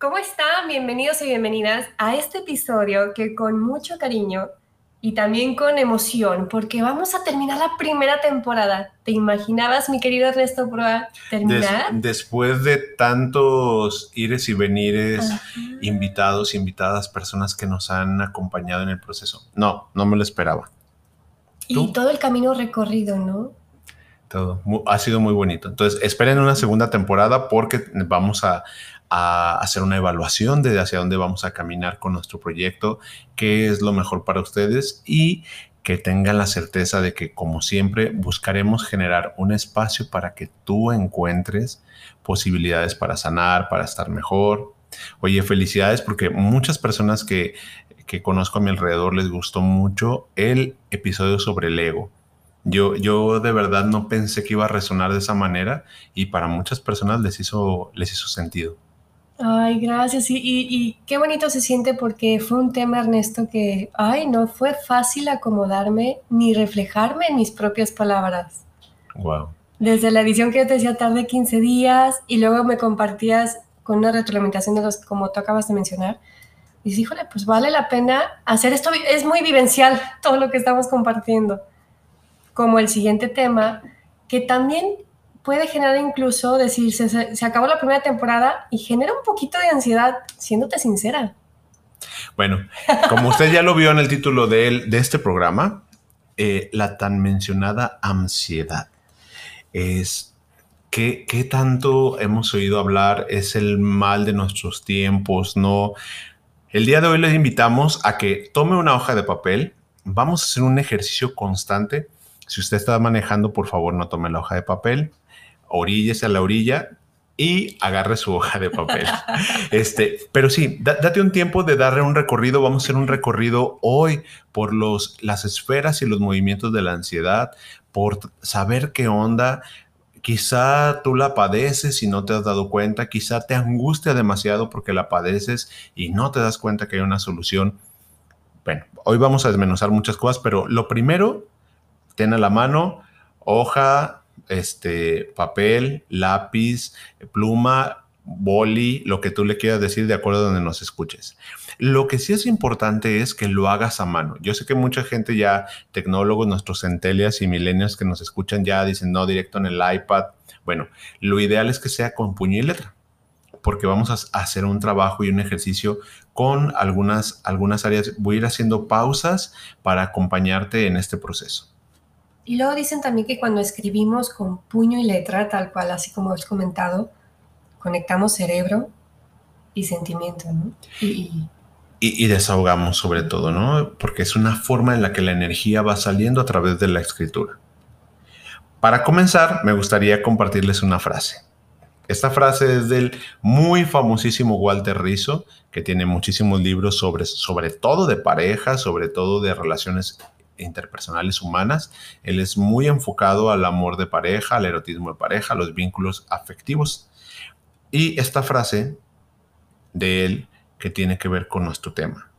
¿Cómo están? Bienvenidos y bienvenidas a este episodio que con mucho cariño y también con emoción, porque vamos a terminar la primera temporada. ¿Te imaginabas, mi querido Ernesto Proa, terminar? después de tantos ires y venires, invitados, invitadas, personas que nos han acompañado en el proceso. No, no me lo esperaba. Y todo el camino recorrido, ¿no? Todo. Ha sido muy bonito. Entonces, esperen una segunda temporada porque vamos a, a hacer una evaluación de hacia dónde vamos a caminar con nuestro proyecto, qué es lo mejor para ustedes y que tengan la certeza de que, como siempre, buscaremos generar un espacio para que tú encuentres posibilidades para sanar, para estar mejor. Oye, felicidades porque muchas personas que, que conozco a mi alrededor les gustó mucho el episodio sobre el ego. Yo, yo de verdad no pensé que iba a resonar de esa manera y para muchas personas les hizo, les hizo sentido. Ay, gracias. Y, y, qué bonito se siente porque fue un tema, Ernesto, que, ay, no fue fácil acomodarme ni reflejarme en mis propias palabras. Wow. Desde la edición que yo te decía tarde 15 días y luego me compartías con una retroalimentación de los como tú acabas de mencionar. Y dije, híjole, pues vale la pena hacer esto. Es muy vivencial todo lo que estamos compartiendo. Como el siguiente tema, que también puede generar incluso decir, se, acabó la primera temporada y genera un poquito de ansiedad, siéndote sincera. Bueno, como usted ya lo vio en el título de, de este programa, eh, la tan mencionada ansiedad es ¿qué, ¿qué, tanto hemos oído hablar? Es el mal de nuestros tiempos, ¿no? El día de hoy les invitamos a que tome una hoja de papel. Vamos a hacer un ejercicio constante. Si usted está manejando, por favor, no tome la hoja de papel oríllese a la orilla y agarre su hoja de papel. este, pero sí, date un tiempo de darle un recorrido. Vamos a hacer un recorrido hoy por los, las esferas y los movimientos de la ansiedad, por saber qué onda. Quizá tú la padeces y no te has dado cuenta, quizá te angustia demasiado porque la padeces y no te das cuenta que hay una solución. Bueno, hoy vamos a desmenuzar muchas cosas, pero lo primero, ten a la mano hoja este, papel, lápiz, pluma, boli, lo que tú le quieras decir de acuerdo a donde nos escuches. Lo que sí es importante es que lo hagas a mano. Yo sé que mucha gente ya, tecnólogos, nuestros centelias y milenios que nos escuchan ya dicen no directo en el iPad. Bueno, lo ideal es que sea con puño y letra, porque vamos a hacer un trabajo y un ejercicio con algunas, algunas áreas. Voy a ir haciendo pausas para acompañarte en este proceso. Y luego dicen también que cuando escribimos con puño y letra, tal cual, así como has comentado, conectamos cerebro y sentimiento, ¿no? Y, y, desahogamos sobre todo, ¿no? Porque es una forma en la que la energía va saliendo a través de la escritura. Para comenzar, me gustaría compartirles una frase. Esta frase es del muy famosísimo Walter Rizzo, que tiene muchísimos libros sobre, sobre todo de pareja, sobre todo de relaciones interpersonales humanas. Él es muy enfocado al amor de pareja, al erotismo de pareja, a los vínculos afectivos. Y esta frase de él que tiene que ver con nuestro tema.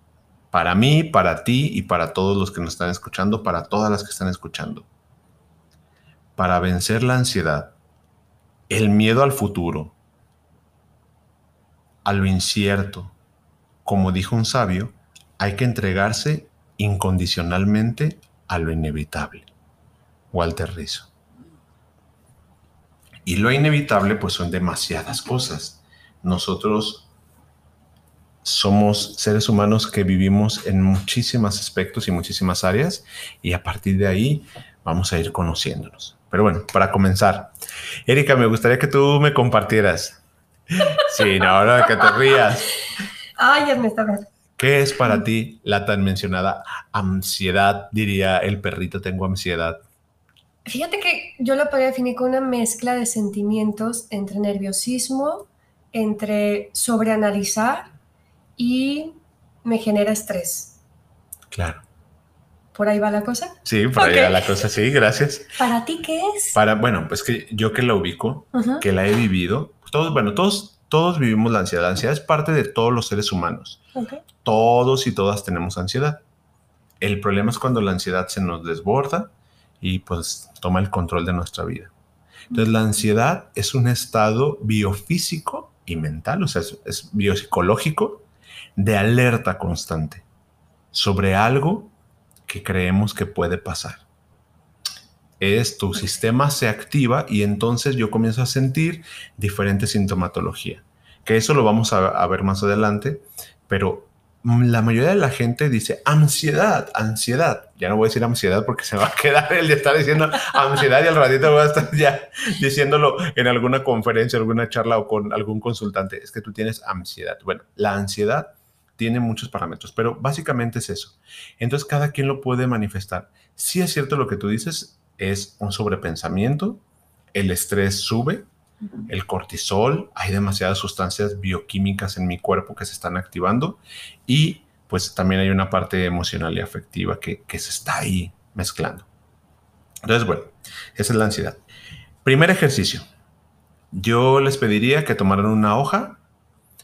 Para mí, para ti y para todos los que nos están escuchando, para todas las que están escuchando. Para vencer la ansiedad, el miedo al futuro, a lo incierto, como dijo un sabio, hay que entregarse incondicionalmente a lo inevitable. Walter Rizzo. Y lo inevitable pues son demasiadas cosas. Nosotros somos seres humanos que vivimos en muchísimos aspectos y muchísimas áreas y a partir de ahí vamos a ir conociéndonos. Pero bueno, para comenzar, Erika, me gustaría que tú me compartieras. Sí, no, que te rías. Ay, Ernesto, ¿Qué es para ti la tan mencionada ansiedad? Diría el perrito, tengo ansiedad. Fíjate que yo lo podría definir con una mezcla de sentimientos entre nerviosismo, entre sobreanalizar y me genera estrés. Claro. ¿Por ahí va la cosa? Sí, por ahí va la cosa, sí, gracias. ¿Para ti qué es? Para, bueno, pues que yo que la ubico, que la he vivido, todos, bueno, todos, todos vivimos la ansiedad. La ansiedad es parte de todos los seres humanos. Todos y todas tenemos ansiedad. El problema es cuando la ansiedad se nos desborda y pues toma el control de nuestra vida. Entonces la ansiedad es un estado biofísico y mental, o sea, es, es biopsicológico de alerta constante sobre algo que creemos que puede pasar. Es tu sistema se activa y entonces yo comienzo a sentir diferente sintomatología. Que eso lo vamos a, a ver más adelante, pero la mayoría de la gente dice ansiedad, ansiedad. Ya no voy a decir ansiedad porque se va a quedar el de estar diciendo ansiedad y al ratito voy a estar ya diciéndolo en alguna conferencia, alguna charla o con algún consultante. Es que tú tienes ansiedad. Bueno, la ansiedad tiene muchos parámetros, pero básicamente es eso. Entonces cada quien lo puede manifestar. Si es cierto lo que tú dices, es un sobrepensamiento, el estrés sube, el cortisol, hay demasiadas sustancias bioquímicas en mi cuerpo que se están activando y pues también hay una parte emocional y afectiva que, se está ahí mezclando. Entonces, bueno, esa es la ansiedad. Primer ejercicio. Yo les pediría que tomaran una hoja,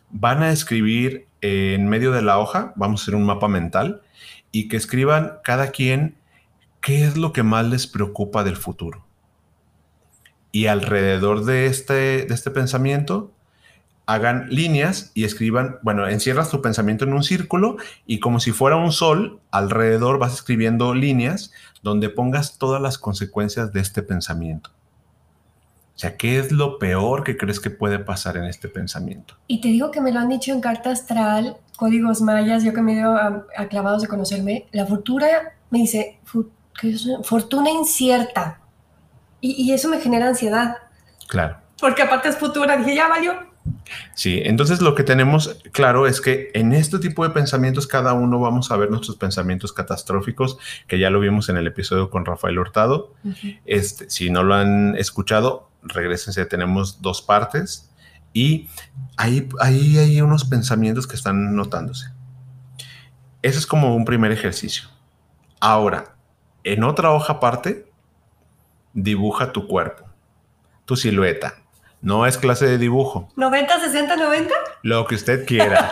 van a escribir en medio de la hoja, vamos a hacer un mapa mental y que escriban cada quien qué es lo que más les preocupa del futuro y alrededor de este, de este pensamiento hagan líneas y escriban, bueno, encierras tu pensamiento en un círculo y como si fuera un sol, alrededor vas escribiendo líneas donde pongas todas las consecuencias de este pensamiento. O sea, ¿qué es lo peor que crees que puede pasar en este pensamiento? Y te digo que me lo han dicho en carta astral, códigos mayas, yo que me dio a, clavados de conocerme, la fortuna me dice, fortuna incierta. Y, y eso me genera ansiedad, Claro. porque aparte es futura, dije, ya valió. Sí, entonces lo que tenemos claro es que en este tipo de pensamientos cada uno vamos a ver nuestros pensamientos catastróficos, que ya lo vimos en el episodio con Rafael Hurtado. Este, si no lo han escuchado, regresense, tenemos dos partes y ahí, ahí hay unos pensamientos que están notándose. Ese es como un primer ejercicio. Ahora, en otra hoja aparte, dibuja tu cuerpo, tu silueta. No es clase de dibujo, 90, 60, 90. lo que usted quiera.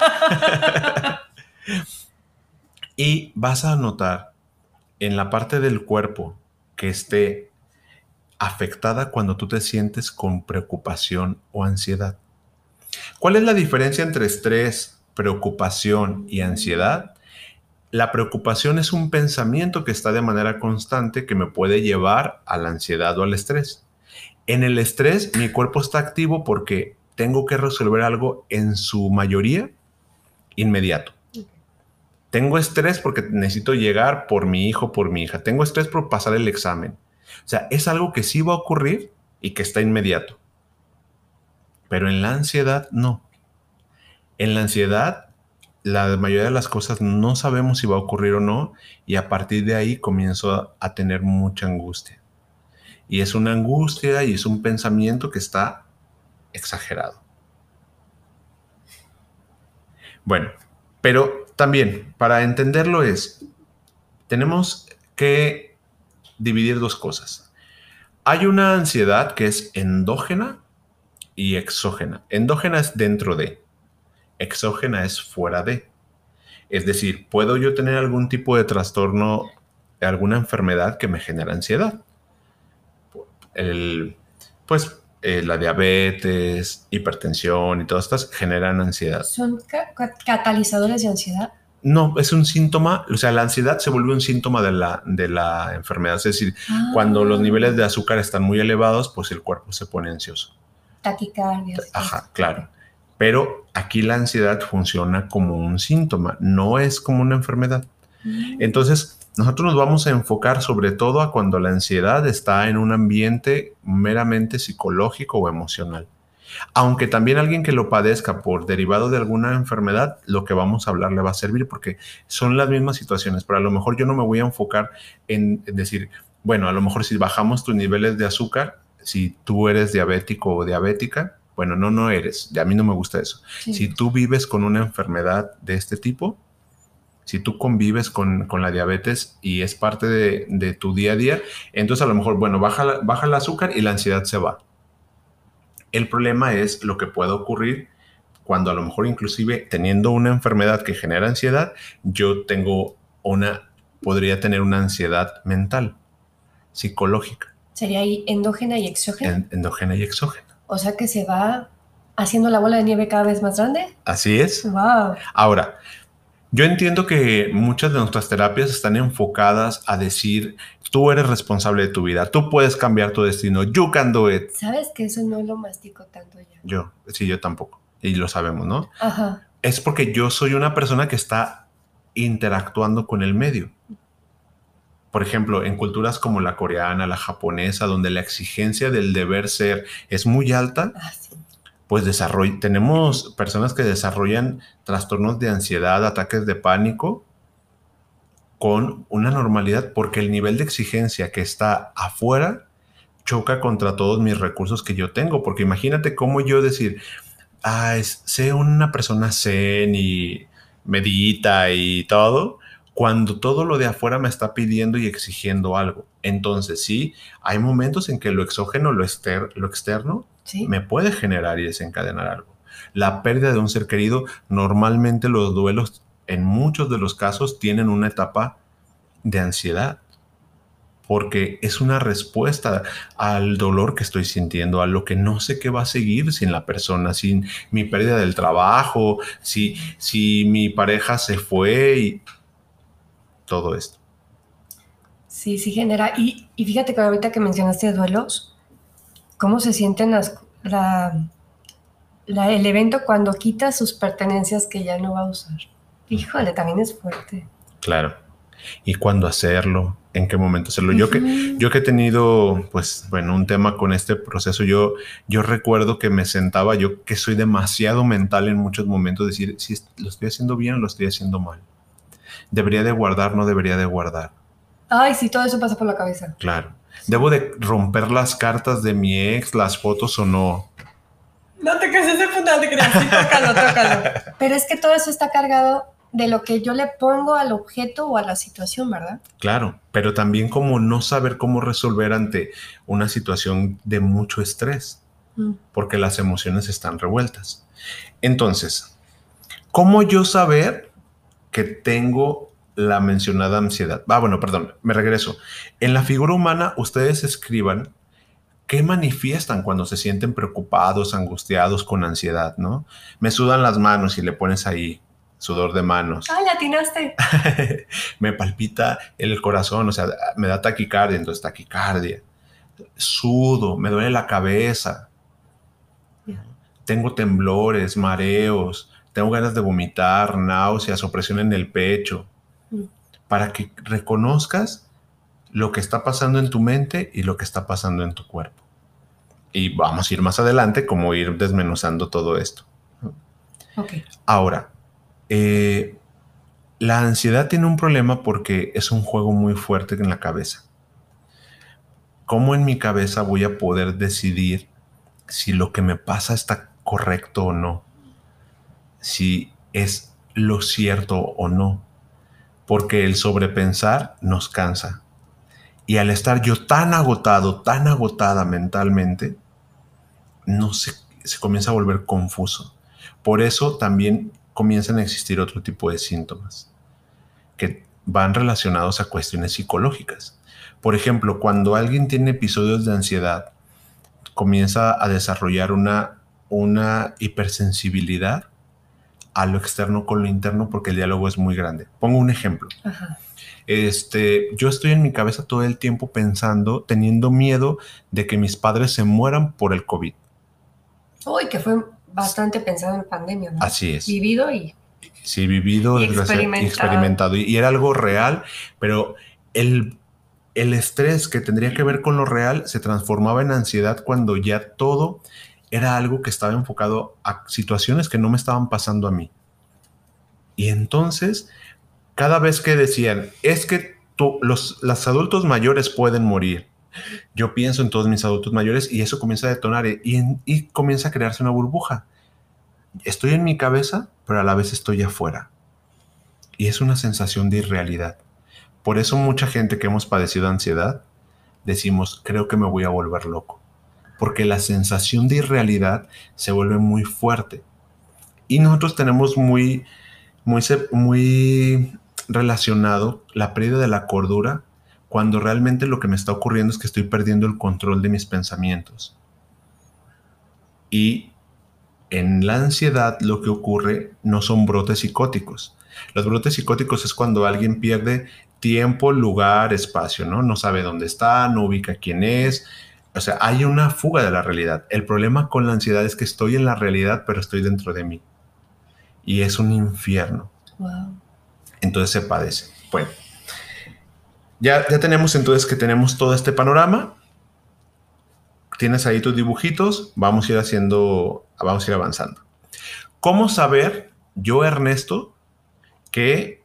y vas a notar en la parte del cuerpo que esté afectada cuando tú te sientes con preocupación o ansiedad. ¿Cuál es la diferencia entre estrés, preocupación y ansiedad? La preocupación es un pensamiento que está de manera constante que me puede llevar a la ansiedad o al estrés. En el estrés mi cuerpo está activo porque tengo que resolver algo en su mayoría inmediato. Tengo estrés porque necesito llegar por mi hijo, por mi hija. Tengo estrés por pasar el examen. O sea, es algo que sí va a ocurrir y que está inmediato. Pero en la ansiedad no. En la ansiedad, la mayoría de las cosas no sabemos si va a ocurrir o no y a partir de ahí comienzo a, tener mucha angustia. Y es una angustia y es un pensamiento que está exagerado. Bueno, pero también para entenderlo es, tenemos que dividir dos cosas. Hay una ansiedad que es endógena y exógena. Endógena es dentro de, exógena es fuera de. Es decir, puedo yo tener algún tipo de trastorno, alguna enfermedad que me genera ansiedad. El, pues eh, la diabetes, hipertensión y todas estas generan ansiedad. Son ca- ca- catalizadores de ansiedad. No, es un síntoma, o sea, la ansiedad se vuelve un síntoma de la, de la enfermedad. Es decir, cuando los niveles de azúcar están muy elevados, pues el cuerpo se pone ansioso. Taquicardia. Ajá, claro. Pero aquí la ansiedad funciona como un síntoma, no es como una enfermedad. Mm. Entonces, nosotros nos vamos a enfocar sobre todo a cuando la ansiedad está en un ambiente meramente psicológico o emocional. Aunque también alguien que lo padezca por derivado de alguna enfermedad, lo que vamos a hablar le va a servir porque son las mismas situaciones, pero a lo mejor yo no me voy a enfocar en, en decir, bueno, a lo mejor si bajamos tus niveles de azúcar, si tú eres diabético o diabética, bueno, no, no eres, a mí no me gusta eso. Sí. Si tú vives con una enfermedad de este tipo, si tú convives con, con la diabetes y es parte de, de, tu día a día, entonces a lo mejor, bueno, baja, baja el azúcar y la ansiedad se va. El problema es lo que puede ocurrir cuando a lo mejor inclusive teniendo una enfermedad que genera ansiedad, yo tengo una, podría tener una ansiedad mental, psicológica. ¿Sería ahí endógena y exógena? En, endógena y exógena. O sea que se va haciendo la bola de nieve cada vez más grande. Así es. Wow. Ahora, yo entiendo que muchas de nuestras terapias están enfocadas a decir, tú eres responsable de tu vida, tú puedes cambiar tu destino, you can do it. ¿Sabes que eso no lo mastico tanto ya? Yo, sí, yo tampoco. Y lo sabemos, ¿no? Ajá. Es porque yo soy una persona que está interactuando con el medio. Por ejemplo, en culturas como la coreana, la japonesa, donde la exigencia del deber ser es muy alta, Ah, pues desarroll tenemos personas que desarrollan trastornos de ansiedad, ataques de pánico con una normalidad porque el nivel de exigencia que está afuera choca contra todos mis recursos que yo tengo. Porque imagínate cómo yo decir, ah, es, sé una persona zen y medita y todo, cuando todo lo de afuera me está pidiendo y exigiendo algo. Entonces sí, hay momentos en que lo exógeno, lo, exter lo externo, ¿Sí? me puede generar y desencadenar algo. La pérdida de un ser querido, normalmente los duelos, en muchos de los casos, tienen una etapa de ansiedad, porque es una respuesta al dolor que estoy sintiendo, a lo que no sé qué va a seguir sin la persona, sin mi pérdida del trabajo, si, si mi pareja se fue y todo esto. Sí, sí genera. Y, y fíjate que ahorita que mencionaste duelos, ¿cómo se sienten las, la, la- el evento cuando quita sus pertenencias que ya no va a usar? Híjole, también es fuerte. Claro. ¿Y cuándo hacerlo? ¿En qué momento hacerlo? Yo que. Yo que he tenido, pues, bueno, un tema con este proceso, yo, yo recuerdo que me sentaba, yo que soy demasiado mental en muchos momentos, decir si lo estoy haciendo bien o lo estoy haciendo mal. Debería de guardar, no debería de guardar. Ay, sí, todo eso pasa por la cabeza. Claro. Debo de romper las cartas de mi ex, las fotos o no. No te cases de punta, te creas. Sí, tócalo, tócalo. Pero es que todo eso está cargado de lo que yo le pongo al objeto o a la situación, ¿verdad? Claro, pero también como no saber cómo resolver ante una situación de mucho estrés. Mm. porque las emociones están revueltas. Entonces, ¿cómo yo saber que tengo la mencionada ansiedad? Ah, bueno, perdón, me regreso. En la figura humana, ustedes escriban qué manifiestan cuando se sienten preocupados, angustiados, con ansiedad, ¿no? Me sudan las manos y le pones ahí sudor de manos. Ay, latinaste. me palpita el corazón, o sea, me da taquicardia, entonces taquicardia. Sudo, me duele la cabeza. Tengo temblores, mareos, tengo ganas de vomitar, náuseas, opresión en el pecho. Mm. Para que reconozcas lo que está pasando en tu mente y lo que está pasando en tu cuerpo. Y vamos a ir más adelante, como ir desmenuzando todo esto. Ahora, eh, la ansiedad tiene un problema porque es un juego muy fuerte en la cabeza. ¿Cómo en mi cabeza voy a poder decidir si lo que me pasa está correcto o no? Si es lo cierto o no. Porque el sobrepensar nos cansa. Y al estar yo tan agotado, tan agotada mentalmente, no se, se comienza a volver confuso. Por eso también comienzan a existir otro tipo de síntomas que van relacionados a cuestiones psicológicas. Por ejemplo, cuando alguien tiene episodios de ansiedad, comienza a desarrollar una, una hipersensibilidad a lo externo con lo interno porque el diálogo es muy grande. Pongo un ejemplo. Ajá. Este, yo estoy en mi cabeza todo el tiempo pensando, teniendo miedo de que mis padres se mueran por el COVID. Uy, que fue bastante pensado en pandemia, ¿no? Así es. Vivido y Sí, vivido, Y experimentado. Y, y era algo real, pero el, el estrés que tendría que ver con lo real se transformaba en ansiedad cuando ya todo era algo que estaba enfocado a situaciones que no me estaban pasando a mí. Y entonces, cada vez que decían, es que los, los adultos mayores pueden morir, yo pienso en todos mis adultos mayores y eso comienza a detonar y, y comienza a crearse una burbuja. Estoy en mi cabeza, pero a la vez estoy afuera. Y es una sensación de irrealidad. Por eso mucha gente que hemos padecido ansiedad decimos, creo que me voy a volver loco. Porque la sensación de irrealidad se vuelve muy fuerte. Y nosotros tenemos muy, muy, muy relacionado la pérdida de la cordura cuando realmente lo que me está ocurriendo es que estoy perdiendo el control de mis pensamientos. Y en la ansiedad lo que ocurre no son brotes psicóticos. Los brotes psicóticos es cuando alguien pierde tiempo, lugar, espacio, ¿no? No sabe dónde está, no ubica quién es. O sea, hay una fuga de la realidad. El problema con la ansiedad es que estoy en la realidad, pero estoy dentro de mí. Y es un infierno. Entonces se padece. Bueno, ya, ya tenemos entonces que tenemos todo este panorama. Tienes ahí tus dibujitos. Vamos a ir haciendo, vamos a ir avanzando. ¿Cómo saber, yo Ernesto, que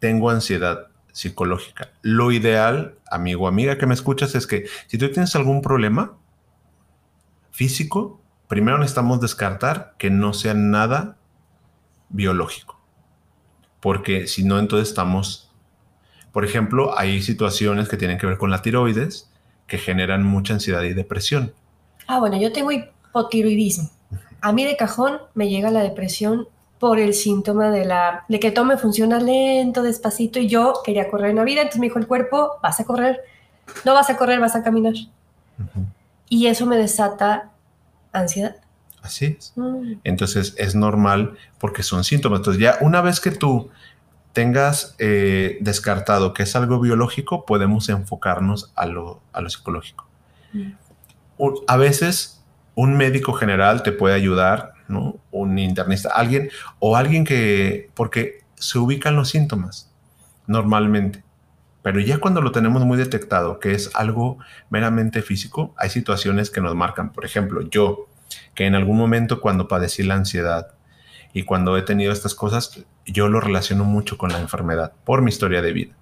tengo ansiedad psicológica? Lo ideal, amigo, amiga que me escuchas, es que si tú tienes algún problema físico, primero necesitamos descartar que no sea nada biológico. Porque si no, entonces estamos, por ejemplo, hay situaciones que tienen que ver con la tiroides que generan mucha ansiedad y depresión. Ah, bueno, yo tengo hipotiroidismo. A mí de cajón me llega la depresión por el síntoma de la de que todo me funciona lento, despacito y yo quería correr en la vida, entonces me dijo el cuerpo, vas a correr, no vas a correr, vas a caminar. Y eso me desata ansiedad. Así es. Mm. Entonces es normal porque son síntomas. Entonces ya una vez que tú tengas eh, descartado que es algo biológico, podemos enfocarnos a lo, psicológico. Mm. A veces un médico general te puede ayudar, ¿no? Un internista, alguien o alguien que, porque se ubican los síntomas normalmente. Pero ya cuando lo tenemos muy detectado, que es algo meramente físico, hay situaciones que nos marcan. Por ejemplo, yo, que en algún momento cuando padecí la ansiedad y cuando he tenido estas cosas, yo lo relaciono mucho con la enfermedad por mi historia de vida.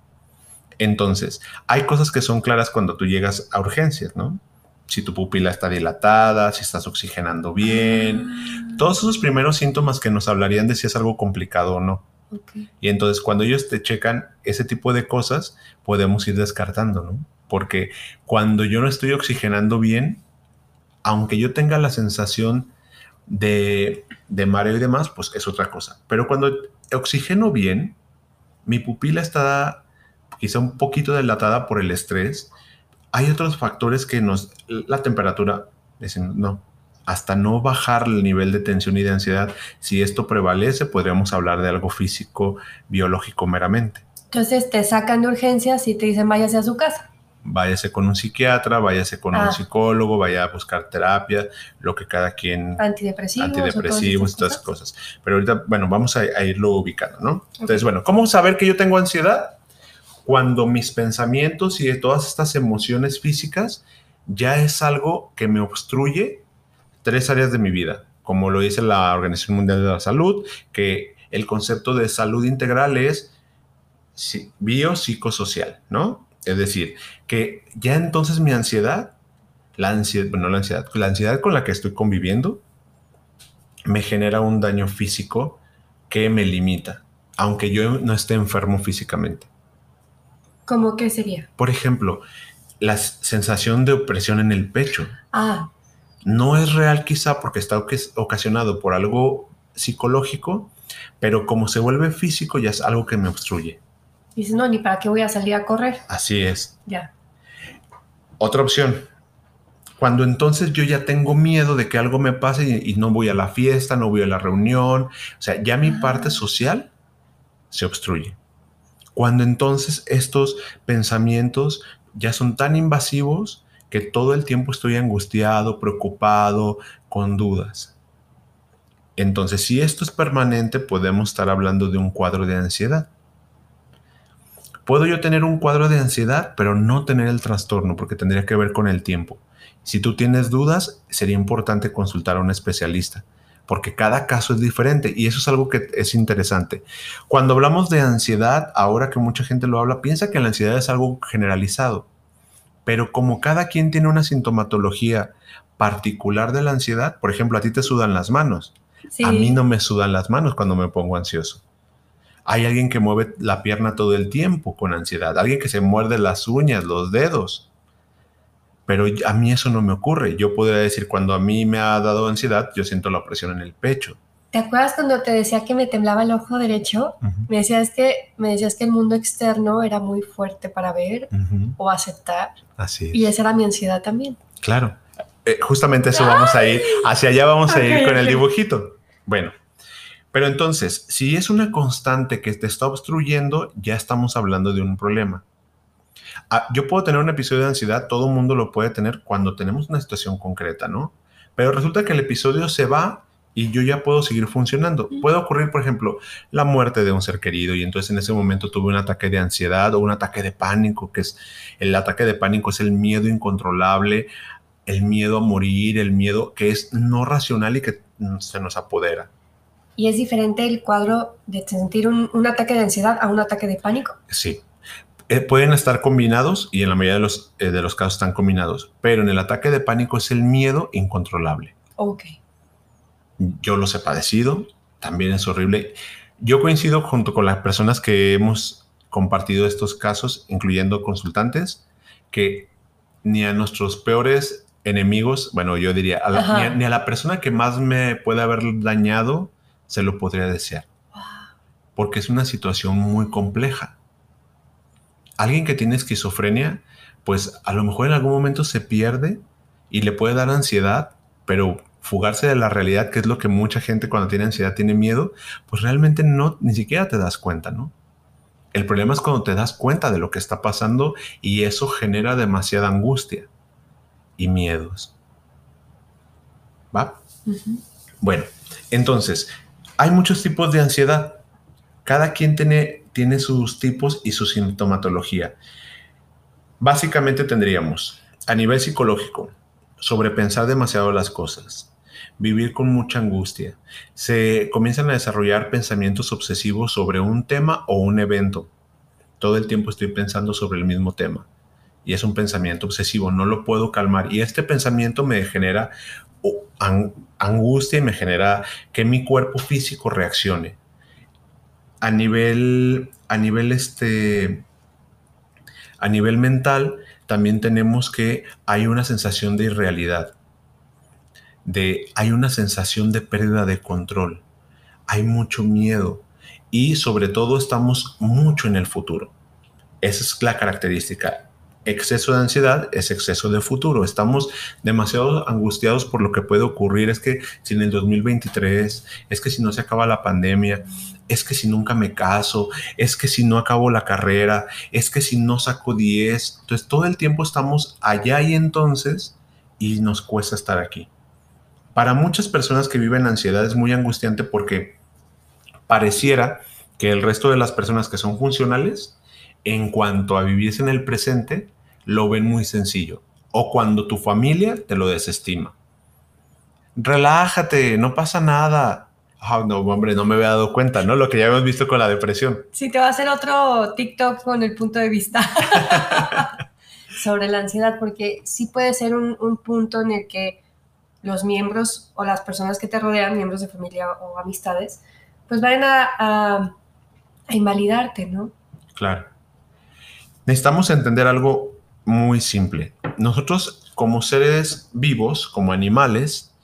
Entonces, hay cosas que son claras cuando tú llegas a urgencias, ¿no? Si tu pupila está dilatada, si estás oxigenando bien, ah. todos esos primeros síntomas que nos hablarían de si es algo complicado o no. Y entonces cuando ellos te checan ese tipo de cosas, podemos ir descartando, ¿no? Porque cuando yo no estoy oxigenando bien, aunque yo tenga la sensación de, mareo y demás, pues es otra cosa. Pero cuando oxigeno bien, mi pupila está quizá un poquito dilatada por el estrés. Hay otros factores que nos, la temperatura, dicen, no, hasta no bajar el nivel de tensión y de ansiedad, si esto prevalece, podríamos hablar de algo físico, biológico meramente. Entonces te sacan de urgencias y te dicen váyase a su casa váyase con un psiquiatra, váyase con un ah. psicólogo, vaya a buscar terapia, lo que cada quien... Antidepresivos. Antidepresivos, todas esas cosas. Pero ahorita, bueno, vamos a, irlo ubicando, ¿no? Entonces, bueno, ¿cómo saber que yo tengo ansiedad? Cuando mis pensamientos y todas estas emociones físicas ya es algo que me obstruye tres áreas de mi vida, como lo dice la Organización Mundial de la Salud, que el concepto de salud integral es biopsicosocial, ¿no? Es decir, que ya entonces mi ansiedad, la ansiedad, bueno, la ansiedad, la ansiedad con la que estoy conviviendo, me genera un daño físico que me limita, aunque yo no esté enfermo físicamente. ¿Cómo qué sería? Por ejemplo, la sensación de opresión en el pecho. Ah. No es real quizá porque está ocasionado por algo psicológico, pero como se vuelve físico ya es algo que me obstruye. Dices, no, ni para qué voy a salir a correr. Así es. Ya. Otra opción. Cuando entonces yo ya tengo miedo de que algo me pase y, no voy a la fiesta, no voy a la reunión, o sea, ya mi parte ah. social se obstruye. Cuando entonces estos pensamientos ya son tan invasivos que todo el tiempo estoy angustiado, preocupado, con dudas. Entonces, si esto es permanente, podemos estar hablando de un cuadro de ansiedad. Puedo yo tener un cuadro de ansiedad, pero no tener el trastorno porque tendría que ver con el tiempo. Si tú tienes dudas, sería importante consultar a un especialista porque cada caso es diferente y eso es algo que es interesante. Cuando hablamos de ansiedad, ahora que mucha gente lo habla, piensa que la ansiedad es algo generalizado, Pero como cada quien tiene una sintomatología particular de la ansiedad, por ejemplo, a ti te sudan las manos. A mí no me sudan las manos cuando me pongo ansioso. Hay alguien que mueve la pierna todo el tiempo con ansiedad, alguien que se muerde las uñas, los dedos. Pero a mí eso no me ocurre. Yo podría decir, cuando a mí me ha dado ansiedad, yo siento la presión en el pecho. ¿Te acuerdas cuando te decía que me temblaba el ojo derecho? Me decías que me decías que el mundo externo era muy fuerte para ver o aceptar. Así Y esa era mi ansiedad también. Claro. Eh, justamente eso vamos a ir, hacia allá vamos a ir con el dibujito. Bueno, pero entonces, si es una constante que te está obstruyendo, ya estamos hablando de un problema. Ah, yo puedo tener un episodio de ansiedad, todo el mundo lo puede tener cuando tenemos una situación concreta, ¿no? Pero resulta que el episodio se va y yo ya puedo seguir funcionando. Puede ocurrir, por ejemplo, la muerte de un ser querido y entonces en ese momento tuve un ataque de ansiedad o un ataque de pánico, que es el ataque de pánico es el miedo incontrolable, el miedo a morir, el miedo que es no racional y que se nos apodera. ¿Y es diferente el cuadro de sentir un, ataque de ansiedad a un ataque de pánico? Sí. Eh, pueden estar combinados y en la mayoría de los, eh, de los casos están combinados, pero en el ataque de pánico es el miedo incontrolable. Ok. Yo los he padecido, también es horrible. Yo coincido junto con las personas que hemos compartido estos casos, incluyendo consultantes, que ni a nuestros peores enemigos, bueno, yo diría, ni, a, la persona que más me puede haber dañado, se lo podría desear. Porque es una situación muy compleja. Alguien que tiene esquizofrenia, pues a lo mejor en algún momento se pierde y le puede dar ansiedad, pero fugarse de la realidad, que es lo que mucha gente cuando tiene ansiedad tiene miedo, pues realmente no, ni siquiera te das cuenta, ¿no? El problema es cuando te das cuenta de lo que está pasando y eso genera demasiada angustia y miedos. ¿Va? Bueno, entonces, hay muchos tipos de ansiedad. Cada quien tiene, tiene sus tipos y su sintomatología. Básicamente tendríamos, a nivel psicológico, sobrepensar demasiado las cosas, vivir con mucha angustia. Se comienzan a desarrollar pensamientos obsesivos sobre un tema o un evento. Todo el tiempo estoy pensando sobre el mismo tema. Y es un pensamiento obsesivo, no lo puedo calmar. Y este pensamiento me genera angustia y me genera que mi cuerpo físico reaccione. A nivel, a nivel este, a nivel mental, también tenemos que hay una sensación de irrealidad de hay una sensación de pérdida de control, hay mucho miedo y sobre todo estamos mucho en el futuro. Esa es la característica. Exceso de ansiedad es exceso de futuro. Estamos demasiado angustiados por lo que puede ocurrir. Es que si en el 2023, es que si no se acaba la pandemia, es que si nunca me caso, es que si no acabo la carrera, es que si no saco 10. Entonces todo el tiempo estamos allá y entonces y nos cuesta estar aquí. Para muchas personas que viven ansiedad es muy angustiante porque pareciera que el resto de las personas que son funcionales, en cuanto a vivirse en el presente, lo ven muy sencillo. O cuando tu familia te lo desestima. Relájate, no pasa nada. Oh, no, hombre, no me había dado cuenta, ¿no? Lo que ya hemos visto con la depresión. Sí, te va a hacer otro TikTok con el punto de vista sobre la ansiedad, porque sí puede ser un, un punto en el que los miembros o las personas que te rodean, miembros de familia o amistades, pues van a, a, invalidarte, ¿no? Claro. Necesitamos entender algo muy simple. Nosotros como seres vivos, como animales,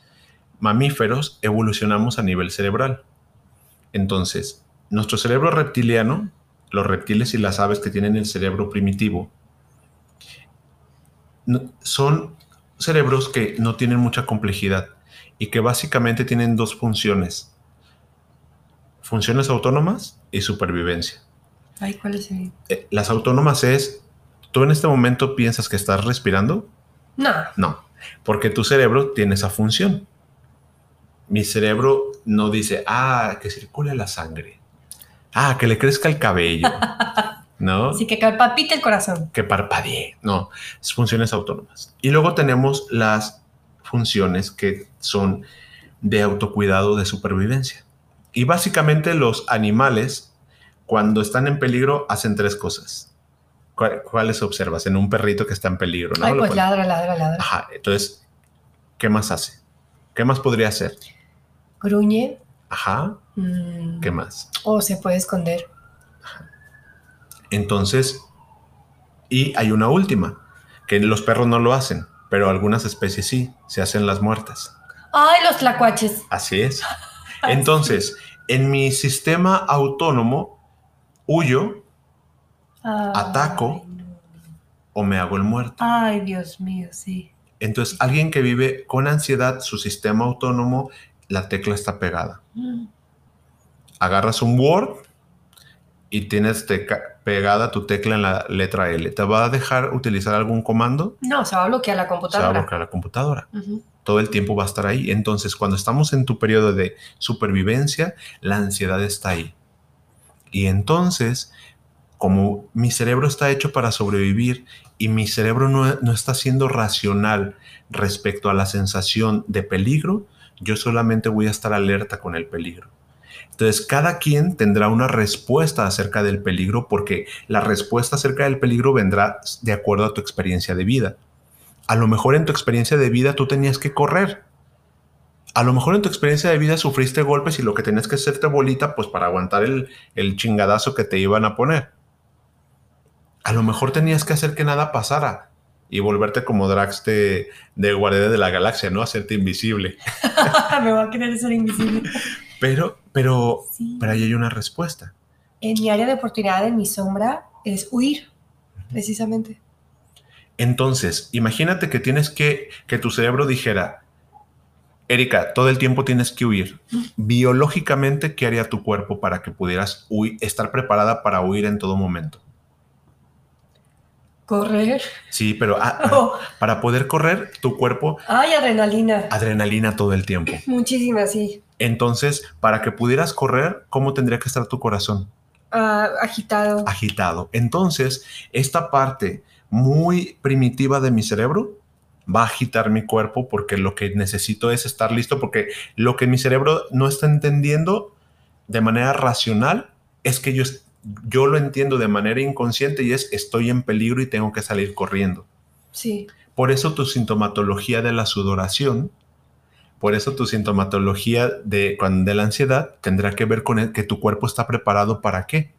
mamíferos, evolucionamos a nivel cerebral. Entonces, nuestro cerebro reptiliano, los reptiles y las aves que tienen el cerebro primitivo, son cerebros que no tienen mucha complejidad y que básicamente tienen dos funciones. Funciones autónomas y supervivencia. Ay, ¿cuáles eh, las autónomas es, ¿tú en este momento piensas que estás respirando? No. No, porque tu cerebro tiene esa función. Mi cerebro no dice, ah, que circule la sangre. Ah, que le crezca el cabello. ¿no? Sí, que palpite el corazón. Que parpadee, no, es funciones autónomas. Y luego tenemos las funciones que son de autocuidado de supervivencia. Y básicamente los animales, cuando están en peligro, hacen tres cosas. ¿cuál- ¿cuáles observas? En un perrito que está en peligro, ¿no? Ay, pues ladra, ladra, ladra. Ajá, entonces, ¿qué más hace? ¿Qué más podría hacer? Gruñe. Ajá, mm, ¿qué más? O se puede esconder. Entonces, y hay una última, que los perros no lo hacen, pero algunas especies sí, se hacen las muertas. Ay, los tlacuaches. Así es. Entonces, en mi sistema autónomo, huyo Ay, Ataco. no. o me hago el muerto. Ay, Dios mío, sí. Entonces, alguien que vive con ansiedad, su sistema autónomo, la tecla está pegada. Mm. Agarras un Word y tienes pegada tu tecla en la letra L. ¿Te va a dejar utilizar algún comando? No, se va a bloquear la Se va a computadora. bloquear la computadora. Todo el tiempo va a estar ahí. Entonces, cuando estamos en tu periodo de supervivencia, la ansiedad está ahí. Y entonces, como mi cerebro está hecho para sobrevivir y mi cerebro no, no está siendo racional respecto a la sensación de peligro, yo solamente voy a estar alerta con el peligro. Entonces, cada quien tendrá una respuesta acerca del peligro porque la respuesta acerca del peligro vendrá de acuerdo a tu experiencia de vida. A lo mejor en tu experiencia de vida tú tenías que correr. A lo mejor en tu experiencia de vida sufriste golpes y lo que tenías que hacerte bolita pues para aguantar el, el chingadazo que te iban a poner. A lo mejor tenías que hacer que nada pasara y volverte como Drax de, de de la Galaxia, ¿no? Hacerte invisible. Me va a querer ser invisible. Pero, pero, Sí. pero ahí hay una respuesta. En mi área de oportunidad, en mi sombra, es huir, precisamente. Entonces, imagínate que tienes que, que tu cerebro dijera, Erika, todo el tiempo tienes que huir. Biológicamente, ¿qué haría tu cuerpo para que pudieras huir, estar preparada para huir en todo momento? Correr. Sí, pero ah, para, Oh, para poder correr, tu cuerpo, ay, adrenalina. adrenalina todo el tiempo. Muchísima, sí. Entonces, para que pudieras correr, ¿cómo tendría que estar tu corazón? Ah, agitado. agitado. Entonces, esta parte muy primitiva de mi cerebro va a agitar mi cuerpo porque lo que necesito es estar listo porque lo que mi cerebro no está entendiendo de manera racional es que yo, yo lo entiendo de manera inconsciente y es estoy en peligro y tengo que salir corriendo. Sí. Por eso tu sintomatología de la sudoración, por eso tu sintomatología de, de la ansiedad tendrá que ver con el, que tu cuerpo está preparado para qué.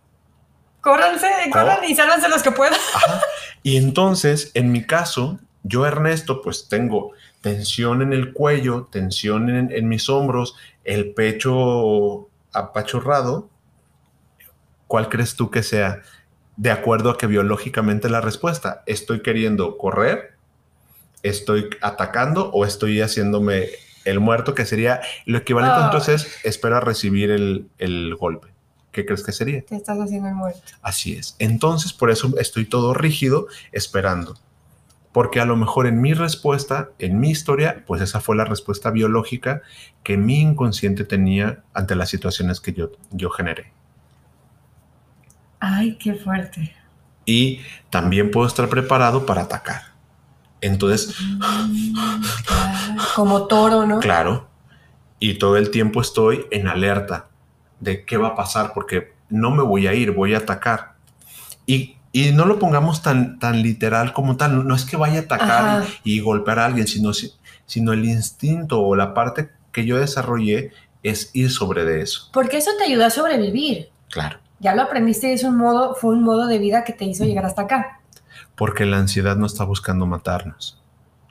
Córranse, corran y sálvanse los que puedan. Ajá. Y entonces, en mi caso, yo, Ernesto, pues tengo tensión en el cuello, tensión en, en mis hombros, el pecho apachurrado. ¿Cuál crees tú que sea de acuerdo a que biológicamente la respuesta? ¿Estoy queriendo correr? ¿Estoy atacando o estoy haciéndome el muerto? Que sería lo equivalente Ah. entonces, espero a recibir el, el golpe. ¿Qué crees que sería? Te estás haciendo el muerto. Así es. Entonces, por eso estoy todo rígido esperando. Porque a lo mejor en mi respuesta, en mi historia, pues esa fue la respuesta biológica que mi inconsciente tenía ante las situaciones que yo, yo generé. Ay, qué fuerte. Y también puedo estar preparado para atacar. Entonces, Claro, Como toro, ¿no? claro, y todo el tiempo estoy en alerta de qué va a pasar, porque no me voy a ir, voy a atacar. Y, y no lo pongamos tan, tan literal como tal, no es que vaya a atacar y, y golpear a alguien, sino, si- sino el instinto o la parte que yo desarrollé es ir sobre de eso. Porque eso te ayuda a sobrevivir. Claro, Ya lo aprendiste y es un modo, fue un modo de vida que te hizo llegar hasta acá. porque la ansiedad no está buscando matarnos,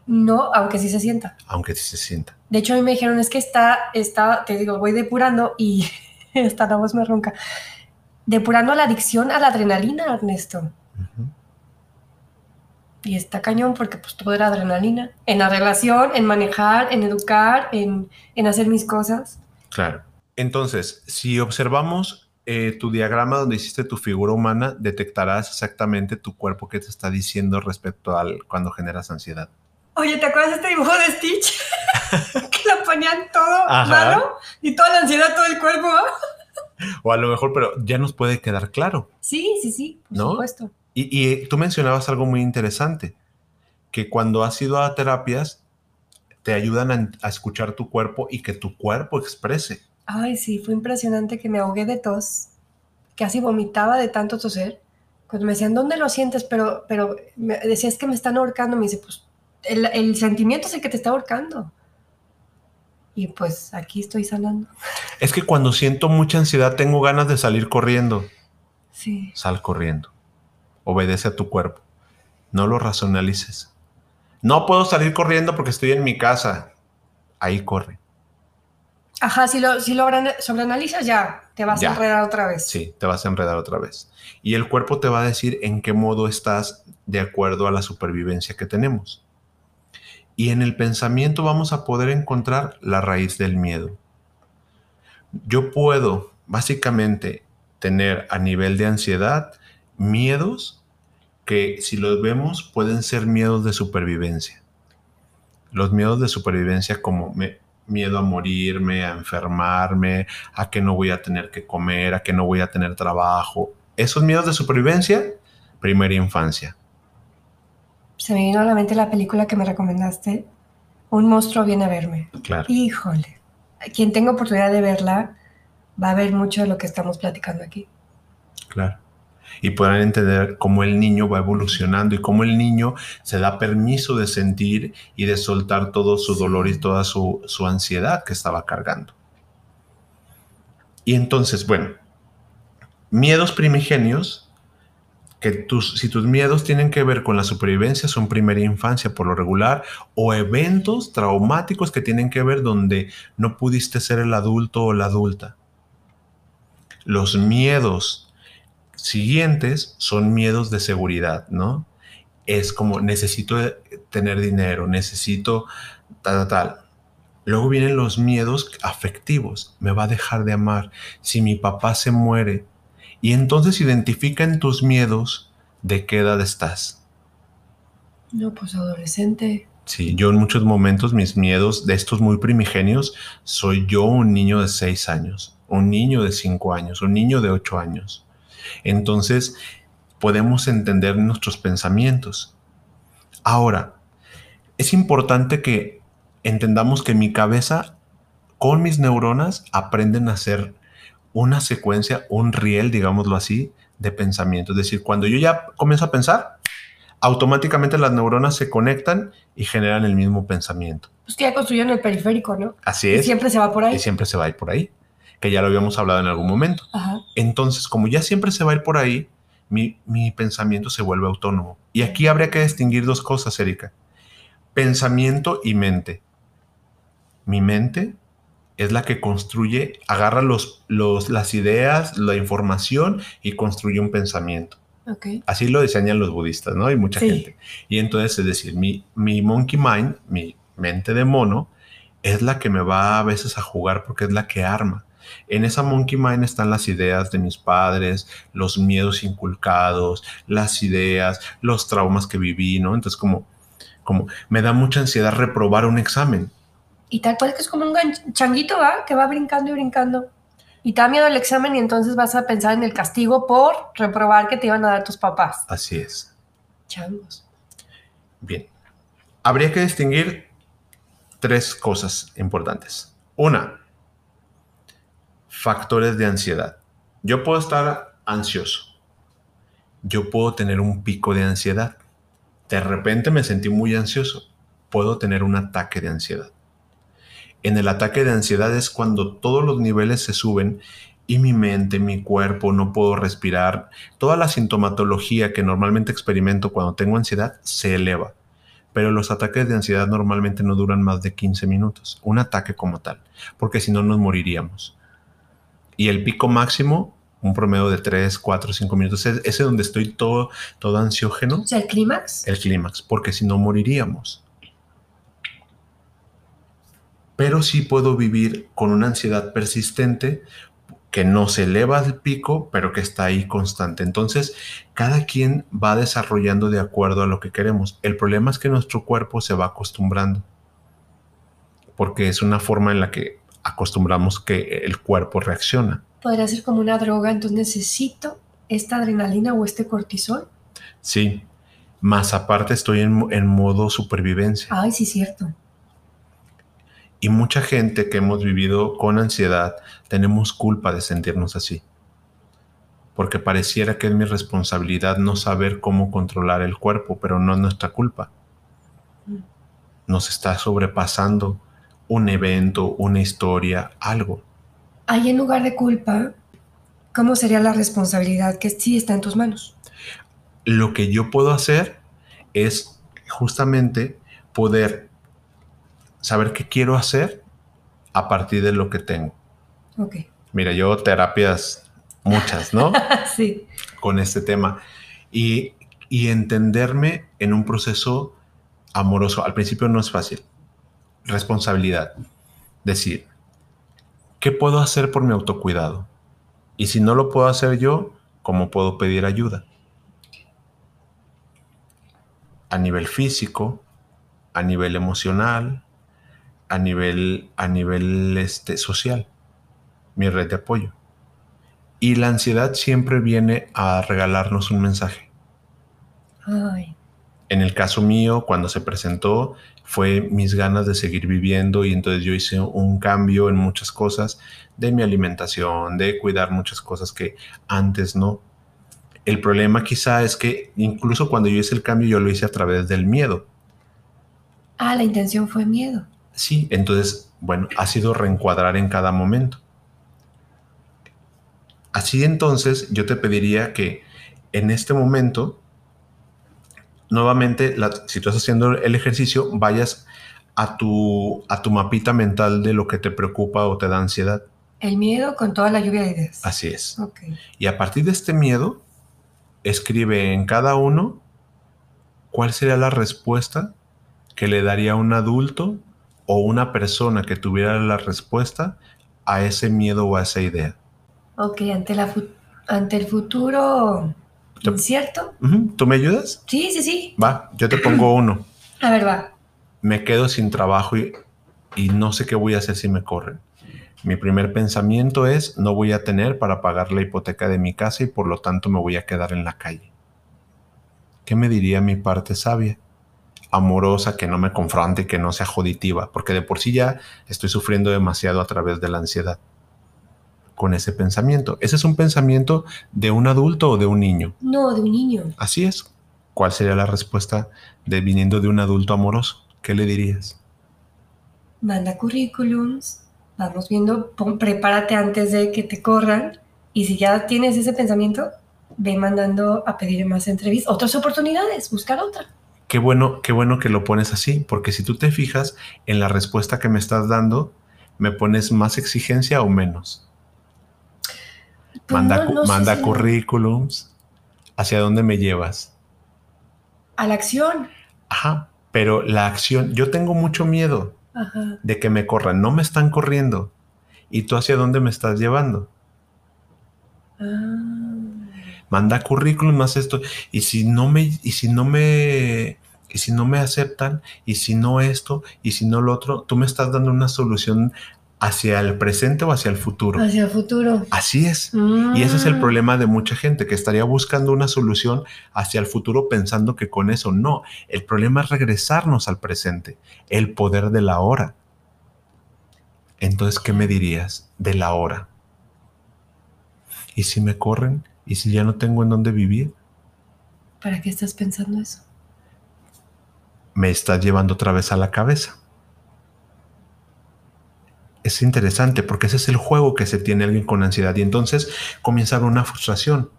No, aunque sí se sienta. aunque sí se sienta. De hecho, a mí me dijeron, es que está, está, te digo, voy depurando y esta la voz me ronca. Depurando la adicción a la adrenalina, Ernesto. Y está cañón porque pues todo era adrenalina. En la relación, en manejar, en educar, en, en hacer mis cosas. Claro. Entonces, si observamos eh, tu diagrama donde hiciste tu figura humana, detectarás exactamente tu cuerpo que te está diciendo respecto al cuando generas ansiedad. Oye, ¿te acuerdas de este dibujo de Stitch? que lo ponían todo Ajá. malo y toda la ansiedad, todo el cuerpo. O a lo mejor, pero ya nos puede quedar claro. Sí, sí, sí, por ¿No? supuesto. Y, y tú mencionabas algo muy interesante, que cuando has ido a terapias, te ayudan a, a escuchar tu cuerpo y que tu cuerpo exprese. Ay, sí, fue impresionante que me ahogué de tos. Casi vomitaba de tanto toser. Cuando me decían, ¿dónde lo sientes? Pero, pero me decías que me están ahorcando. Me dice, pues el, el sentimiento es el que te está ahorcando. Y pues aquí estoy sanando. Es que cuando siento mucha ansiedad tengo ganas de salir corriendo. Sí. Sal corriendo. Obedece a tu cuerpo. No lo racionalices. No puedo salir corriendo porque estoy en mi casa. Ahí corre. Ajá, si lo, si lo sobreanalizas ya te vas Ya. a enredar otra vez. Sí, te vas a enredar otra vez. Y el cuerpo te va a decir en qué modo estás de acuerdo a la supervivencia que tenemos. Y en el pensamiento vamos a poder encontrar la raíz del miedo. Yo puedo básicamente tener a nivel de ansiedad miedos que si los vemos pueden ser miedos de supervivencia. Los miedos de supervivencia como miedo a morirme, a enfermarme, a que no voy a tener que comer, a que no voy a tener trabajo. Esos miedos de supervivencia, primera infancia. Se me vino a la mente la película que me recomendaste, Un monstruo viene a verme. Claro. Híjole, quien tenga oportunidad de verla va a ver mucho de lo que estamos platicando aquí. Claro. Y podrán entender cómo el niño va evolucionando y cómo el niño se da permiso de sentir y de soltar todo su dolor y toda su, su ansiedad que estaba cargando. Y entonces, bueno, miedos primigenios, que tus, si tus miedos tienen que ver con la supervivencia, son primera infancia por lo regular, o eventos traumáticos que tienen que ver donde no pudiste ser el adulto o la adulta. Los miedos siguientes son miedos de seguridad, ¿no? Es como necesito tener dinero, necesito tal, tal, tal. Luego vienen los miedos afectivos. Me va a dejar de amar. Si mi papá se muere. Y entonces identifica en tus miedos de qué edad estás. No, pues adolescente. Sí, yo en muchos momentos mis miedos de estos muy primigenios soy yo un niño de seis años, un niño de cinco años, un niño de ocho años. Entonces podemos entender nuestros pensamientos. Ahora, es importante que entendamos que mi cabeza con mis neuronas aprenden a hacer una secuencia, un riel, digámoslo así, de pensamiento. Es decir, cuando yo ya comienzo a pensar, automáticamente las neuronas se conectan y generan el mismo pensamiento. Pues que ya construyeron el periférico, ¿no? Así Y es. siempre se va por ahí. Y siempre se va a ir por ahí, que ya lo habíamos hablado en algún momento. Ajá. Entonces, como ya siempre se va a ir por ahí, mi, mi pensamiento se vuelve autónomo. Y aquí habría que distinguir dos cosas, Erika. Pensamiento y mente. Mi mente es la que construye, agarra los, los, las ideas, la información y construye un pensamiento. Así lo diseñan los budistas, ¿no? Y mucha Sí. gente. Y entonces, es decir, mi, mi monkey mind, mi mente de mono, es la que me va a veces a jugar porque es la que arma. En esa monkey mind están las ideas de mis padres, los miedos inculcados, las ideas, los traumas que viví, ¿no? Entonces, como, como me da mucha ansiedad reprobar un examen. Y tal cual que es como un changuito, ¿va? Que va brincando y brincando. Y te da miedo el examen y entonces vas a pensar en el castigo por reprobar que te iban a dar tus papás. Así es. Changos. Bien. Habría que distinguir tres cosas importantes. Una, factores de ansiedad. Yo puedo estar ansioso. Yo puedo tener un pico de ansiedad. De repente me sentí muy ansioso. Puedo tener un ataque de ansiedad. En el ataque de ansiedad es cuando todos los niveles se suben y mi mente, mi cuerpo, no puedo respirar. Toda la sintomatología que normalmente experimento cuando tengo ansiedad se eleva pero los ataques de ansiedad normalmente no duran más de 15 minutos, un ataque como tal, porque si no nos moriríamos. Y el pico máximo, un promedio de 3, 4, 5 minutos, es ese donde estoy todo, todo ansiógeno, O sea, el clímax. el clímax, porque si no moriríamos. Pero sí puedo vivir con una ansiedad persistente que no se eleva al pico, pero que está ahí constante. Entonces, cada quien va desarrollando de acuerdo a lo que queremos. El problema es que nuestro cuerpo se va acostumbrando, porque es una forma en la que acostumbramos que el cuerpo reacciona. Podría ser como una droga, entonces necesito esta adrenalina o este cortisol. Sí, más aparte estoy en, en modo supervivencia. Ay, sí, cierto. Y mucha gente que hemos vivido con ansiedad tenemos culpa de sentirnos así. porque pareciera que es mi responsabilidad no saber cómo controlar el cuerpo, pero no es nuestra culpa. Nos está sobrepasando un evento, una historia, algo. Ahí en lugar de culpa, ¿cómo sería la responsabilidad que sí está en tus manos? Lo que yo puedo hacer es justamente poder saber qué quiero hacer a partir de lo que tengo. Ok. Mira, yo terapias muchas, ¿no? sí. Con este tema. Y, y entenderme en un proceso amoroso. Al principio no es fácil. Responsabilidad. Decir, ¿qué puedo hacer por mi autocuidado? Y si no lo puedo hacer yo, ¿cómo puedo pedir ayuda? A nivel físico, a nivel emocional, a nivel, a nivel este, social. Mi red de apoyo. Y la ansiedad siempre viene a regalarnos un mensaje. Ay. En el caso mío, cuando se presentó, fue mis ganas de seguir viviendo y entonces yo hice un cambio en muchas cosas de mi alimentación, de cuidar muchas cosas que antes no. El problema quizá es que incluso cuando yo hice el cambio yo lo hice a través del miedo. Ah, la intención fue miedo. Sí, entonces, bueno, ha sido reencuadrar en cada momento. Así entonces yo te pediría que en este momento, nuevamente, si tú estás haciendo el ejercicio, vayas a tu, a tu mapita mental de lo que te preocupa o te da ansiedad. El miedo con toda la lluvia de ideas. Así es. Ok. Y a partir de este miedo, escribe en cada uno cuál sería la respuesta que le daría un adulto o una persona que tuviera la respuesta a ese miedo o a esa idea. Ok, ante, la ante el futuro incierto. ¿Tú me ayudas? Sí, sí, sí. Va, yo te pongo uno. A ver, va. Me quedo sin trabajo y, y no sé qué voy a hacer si me corren. Mi primer pensamiento es, no voy a tener para pagar la hipoteca de mi casa y por lo tanto me voy a quedar en la calle. ¿Qué me diría mi parte sabia? Amorosa, que no me confronte, que no sea joditiva, porque de por sí ya estoy sufriendo demasiado a través de la ansiedad con ese pensamiento. ¿Ese es un pensamiento de un adulto o de un niño? No, de un niño. Así es. ¿Cuál sería la respuesta de viniendo de un adulto amoroso? ¿Qué le dirías? Manda currículums, vamos viendo, prepárate antes de que te corran y si ya tienes ese pensamiento, ve mandando a pedir más entrevistas, otras oportunidades, buscar otra. Qué bueno, qué bueno que lo pones así, porque si tú te fijas en la respuesta que me estás dando, me pones más exigencia o menos. Pues manda, currículums. ¿Hacia dónde me llevas? A la acción. Ajá, pero la acción, yo tengo mucho miedo de que me corran, no me están corriendo. ¿Y tú hacia dónde me estás llevando? Ah. Manda currículum más esto. Y si no me, y si no me, y si no me aceptan, y si no esto, y si no lo otro, tú me estás dando una solución hacia el presente o hacia el futuro. Hacia el futuro. Así es. Y ese es el mm. problema de mucha gente que estaría buscando una solución hacia el futuro pensando que con eso no. El problema es regresarnos al presente, el poder de la hora. Entonces, ¿qué me dirías de la hora? ¿Y si me corren? ¿Y si ya no tengo en dónde vivir? ¿Para qué estás pensando eso? Me estás llevando otra vez a la cabeza es interesante porque ese es el juego que se tiene alguien con ansiedad y entonces comienza a haber una frustración.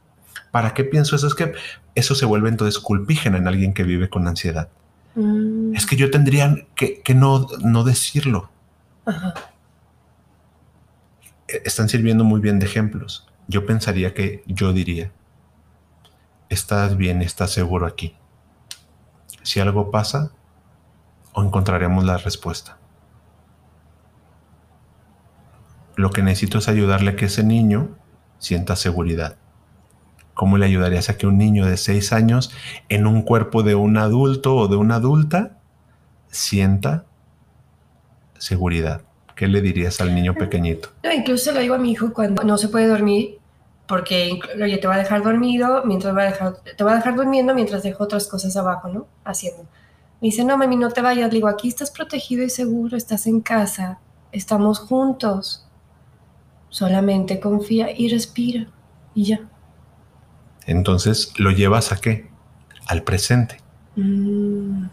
¿Para qué pienso eso? Es que eso se vuelve entonces culpígena en alguien que vive con ansiedad. Mm. Es que yo tendría que, no, no, decirlo. E, están sirviendo muy bien de ejemplos. Yo pensaría que yo diría, estás bien, estás seguro aquí. Si algo pasa, o encontraremos la respuesta. Lo que necesito es ayudarle a que ese niño sienta seguridad. ¿Cómo le ayudarías a que un niño de 6 años en un cuerpo de un adulto o de una adulta sienta seguridad? ¿Qué le dirías al niño pequeñito? No, incluso lo digo a mi hijo cuando no se puede dormir porque, oye, te va a dejar dormido mientras va a dejar, te va a dejar durmiendo mientras dejo otras cosas abajo, ¿no? Haciendo. Me dice, no, mami, no te vayas. Le digo, aquí estás protegido y seguro, estás en casa, estamos juntos. Solamente confía y respira y ya. Entonces lo llevas a qué? Al presente. Mm,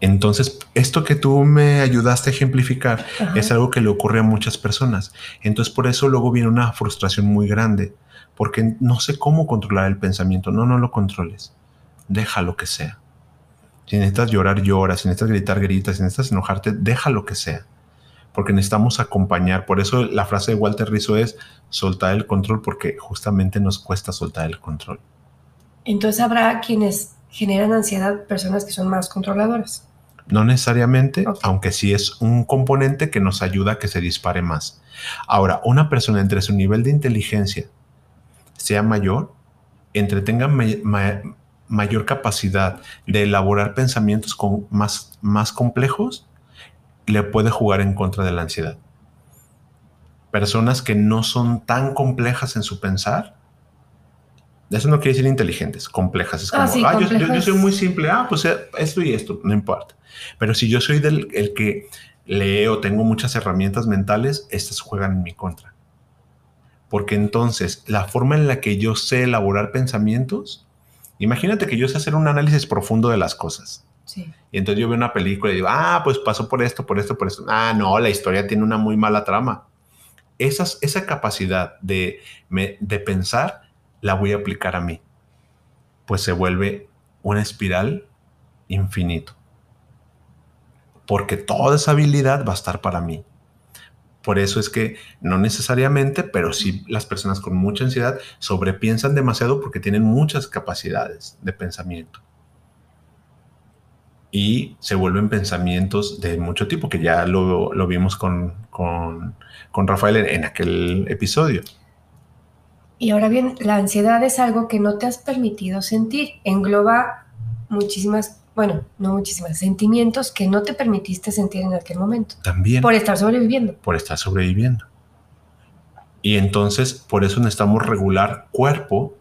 Entonces, esto que tú me ayudaste a ejemplificar Ajá. es algo que le ocurre a muchas personas. Entonces, por eso luego viene una frustración muy grande, porque no sé cómo controlar el pensamiento. No, no lo controles. Déjalo que sea. Si necesitas llorar, llora. Si necesitas gritar, grita. Si necesitas enojarte, deja lo que sea. Porque necesitamos acompañar. Por eso la frase de Walter Rizzo es soltar el control, porque justamente nos cuesta soltar el control. Entonces habrá quienes generan ansiedad, personas que son más controladoras. No necesariamente, Ok. aunque sí es un componente que nos ayuda a que se dispare más. Ahora, una persona entre su nivel de inteligencia sea mayor, entre tenga may- ma- mayor capacidad de elaborar pensamientos con más, más complejos, le puede jugar en contra de la ansiedad. Personas que no son tan complejas en su pensar, eso no quiere decir inteligentes, complejas. Es como, Ah, sí, "Ah, yo- yo- yo, soy muy simple, ah, pues eh, esto y esto, no importa. Pero si yo soy del el que lee o tengo muchas herramientas mentales, estas juegan en mi contra. Porque entonces la forma en la que yo sé elaborar pensamientos, imagínate que yo sé hacer un análisis profundo de las cosas. Sí. Y entonces yo veo una película y digo, ah, pues pasó por esto, por esto, por esto. Ah, no, la historia tiene una muy mala trama. Esas, esa capacidad de, me- de pensar la voy a aplicar a mí. Pues se vuelve una espiral infinito. Porque toda esa habilidad va a estar para mí. Por eso es que no necesariamente, pero sí las personas con mucha ansiedad sobrepiensan demasiado porque tienen muchas capacidades de pensamiento y se vuelven pensamientos de mucho tipo, que ya lo, lo vimos con, con, con Rafael en, en aquel episodio. Y ahora bien, la ansiedad es algo que no te has permitido sentir. Engloba muchísimas, bueno, no muchísimas, sentimientos que no te permitiste sentir en aquel momento. También Por por, estar sobreviviendo. estar sobreviviendo. Y entonces, por eso necesitamos regular cuerpo,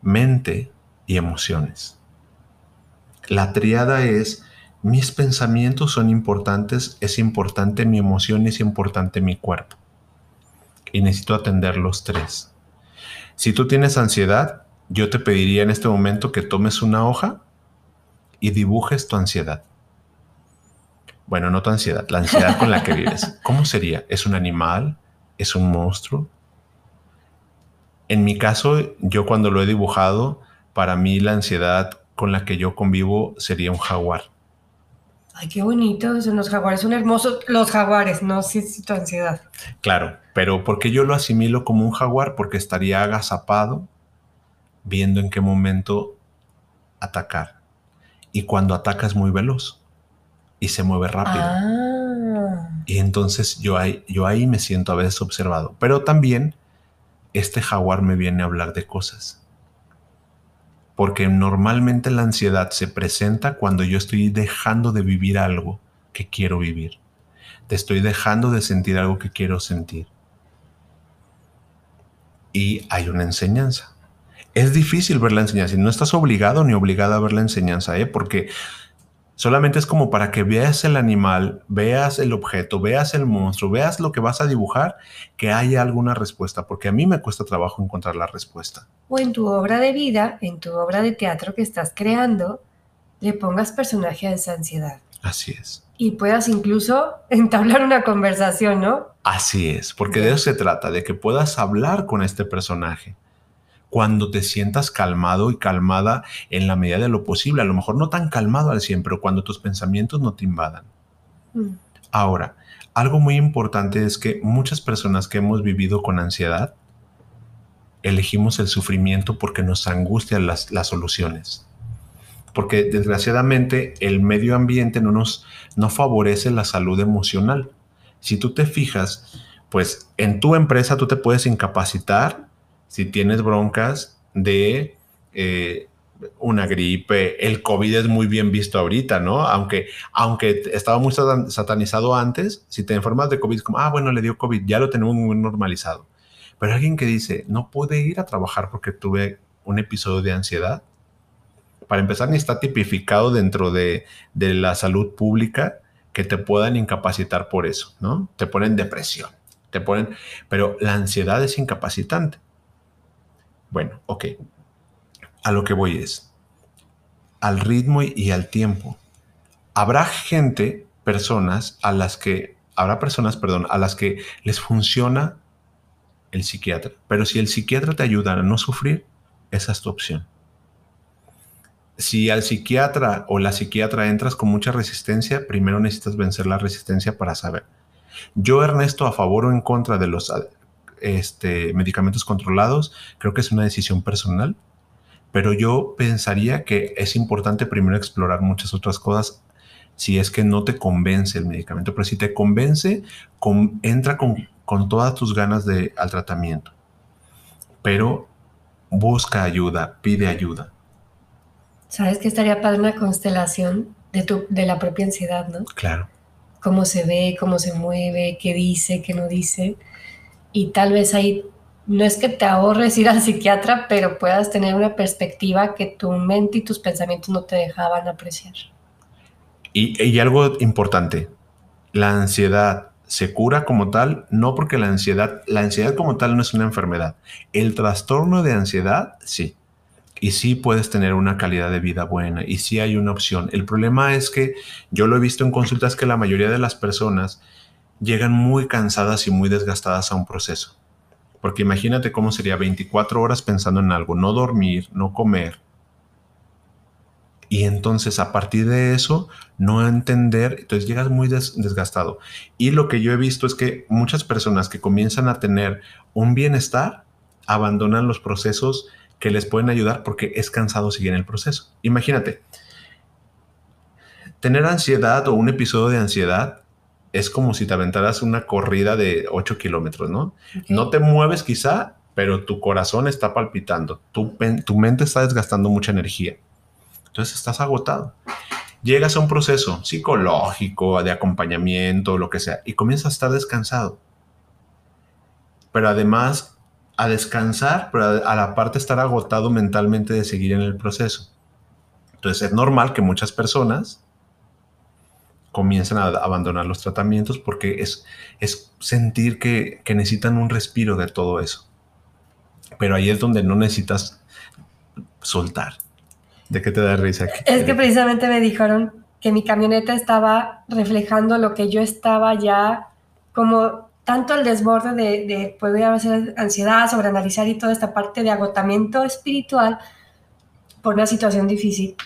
mente y emociones. La triada es, mis pensamientos son importantes, es importante mi emoción y es importante mi cuerpo. Y necesito atender los tres. Si tú tienes ansiedad, yo te pediría en este momento que tomes una hoja y dibujes tu ansiedad. Bueno, no tu ansiedad, la ansiedad con la que vives. ¿Cómo sería? ¿Es un animal? ¿Es un monstruo? En mi caso, yo cuando lo he dibujado, para mí la ansiedad con la que yo convivo sería un jaguar. Ay, qué bonitos. Los jaguares son hermosos. Los jaguares, no sí, sí, tu ansiedad. Claro, pero ¿por qué yo lo asimilo como un jaguar? Porque estaría agazapado viendo en qué momento atacar. Y cuando ataca es muy veloz y se mueve rápido. Ah. Y entonces yo ahí, yo ahí me siento a veces observado. Pero también este jaguar me viene a hablar de cosas. Porque normalmente la ansiedad se presenta cuando yo estoy dejando de vivir algo que quiero vivir. Te estoy dejando de sentir algo que quiero sentir. Y hay una enseñanza. Es difícil ver la enseñanza y no estás obligado ni obligada a ver la enseñanza, ¿eh? porque Solamente es como para que veas el animal, veas el objeto, veas el monstruo, veas lo que vas a dibujar, que haya alguna respuesta, porque a mí me cuesta trabajo encontrar la respuesta. O en tu obra de vida, en tu obra de teatro que estás creando, le pongas personaje a esa ansiedad. Así es. Y puedas incluso entablar una conversación, ¿no? Así es, porque de eso se trata, de que puedas hablar con este personaje. Cuando te sientas calmado y calmada en la medida de lo posible, a lo mejor no tan calmado al 100, pero cuando tus pensamientos no te invadan. Mm. Ahora, algo muy importante es que muchas personas que hemos vivido con ansiedad, elegimos el sufrimiento porque nos angustian las, las soluciones. Porque desgraciadamente el medio ambiente no nos no favorece la salud emocional. Si tú te fijas, pues en tu empresa tú te puedes incapacitar si tienes broncas de eh, una gripe, el COVID es muy bien visto ahorita, ¿no? Aunque, aunque estaba muy satan- satanizado antes, si te enfermas de COVID, es como, ah, bueno, le dio COVID, ya lo tenemos normalizado. Pero alguien que dice, no pude ir a trabajar porque tuve un episodio de ansiedad, para empezar, ni está tipificado dentro de, de la salud pública que te puedan incapacitar por eso, ¿no? Te ponen depresión, te ponen, pero la ansiedad es incapacitante. Bueno, ok. a lo que voy es al ritmo y al tiempo. Habrá gente, personas a las que, habrá personas, perdón, a las que les funciona el psiquiatra. Pero si el psiquiatra te ayuda a no sufrir, esa es tu opción. Si al psiquiatra o la psiquiatra entras con mucha resistencia, primero necesitas vencer la resistencia para saber. Yo, Ernesto, a favor o en contra de los este, medicamentos controlados, creo que es una decisión personal, pero yo pensaría que es importante primero explorar muchas otras cosas si es que no te convence el medicamento, pero si te convence, entra con, con todas tus ganas de, al tratamiento, pero busca ayuda, pide ayuda. ¿Sabes que estaría para una constelación de, tu, de la propia ansiedad, no? Claro. Cómo se ve, cómo se mueve, qué dice, qué no dice. Y tal vez ahí no es que te ahorres ir al psiquiatra, pero puedas tener una perspectiva que tu mente y tus pensamientos no te dejaban apreciar. Y, y algo importante, la ansiedad se cura como tal, no porque la ansiedad, la ansiedad como tal no es una enfermedad. El trastorno de ansiedad, sí. Y sí puedes tener una calidad de vida buena y sí hay una opción. El problema es que yo lo he visto en consultas que la mayoría de las personas llegan muy cansadas y muy desgastadas a un proceso. Porque imagínate cómo sería 24 horas pensando en algo, no dormir, no comer. Y entonces a partir de eso, no entender, entonces llegas muy desgastado. Y lo que yo he visto es que muchas personas que comienzan a tener un bienestar, abandonan los procesos que les pueden ayudar porque es cansado seguir en el proceso. Imagínate, tener ansiedad o un episodio de ansiedad es como si te aventaras una corrida de 8 kilómetros, ¿no? No te mueves quizá, pero tu corazón está palpitando, tu, tu mente está desgastando mucha energía. Entonces estás agotado. Llegas a un proceso psicológico, de acompañamiento, lo que sea, y comienzas a estar descansado. Pero además, a descansar, pero a la parte estar agotado mentalmente de seguir en el proceso. Entonces es normal que muchas personas comienzan a abandonar los tratamientos porque es, es sentir que, necesitan un respiro de todo eso. Pero ahí es donde no necesitas soltar. ¿De qué te da risa? Es que precisamente me dijeron que mi camioneta estaba reflejando lo que yo estaba ya como tanto el desborde de, de poder haber ansiedad, sobreanalizar y toda esta parte de agotamiento espiritual por una situación difícil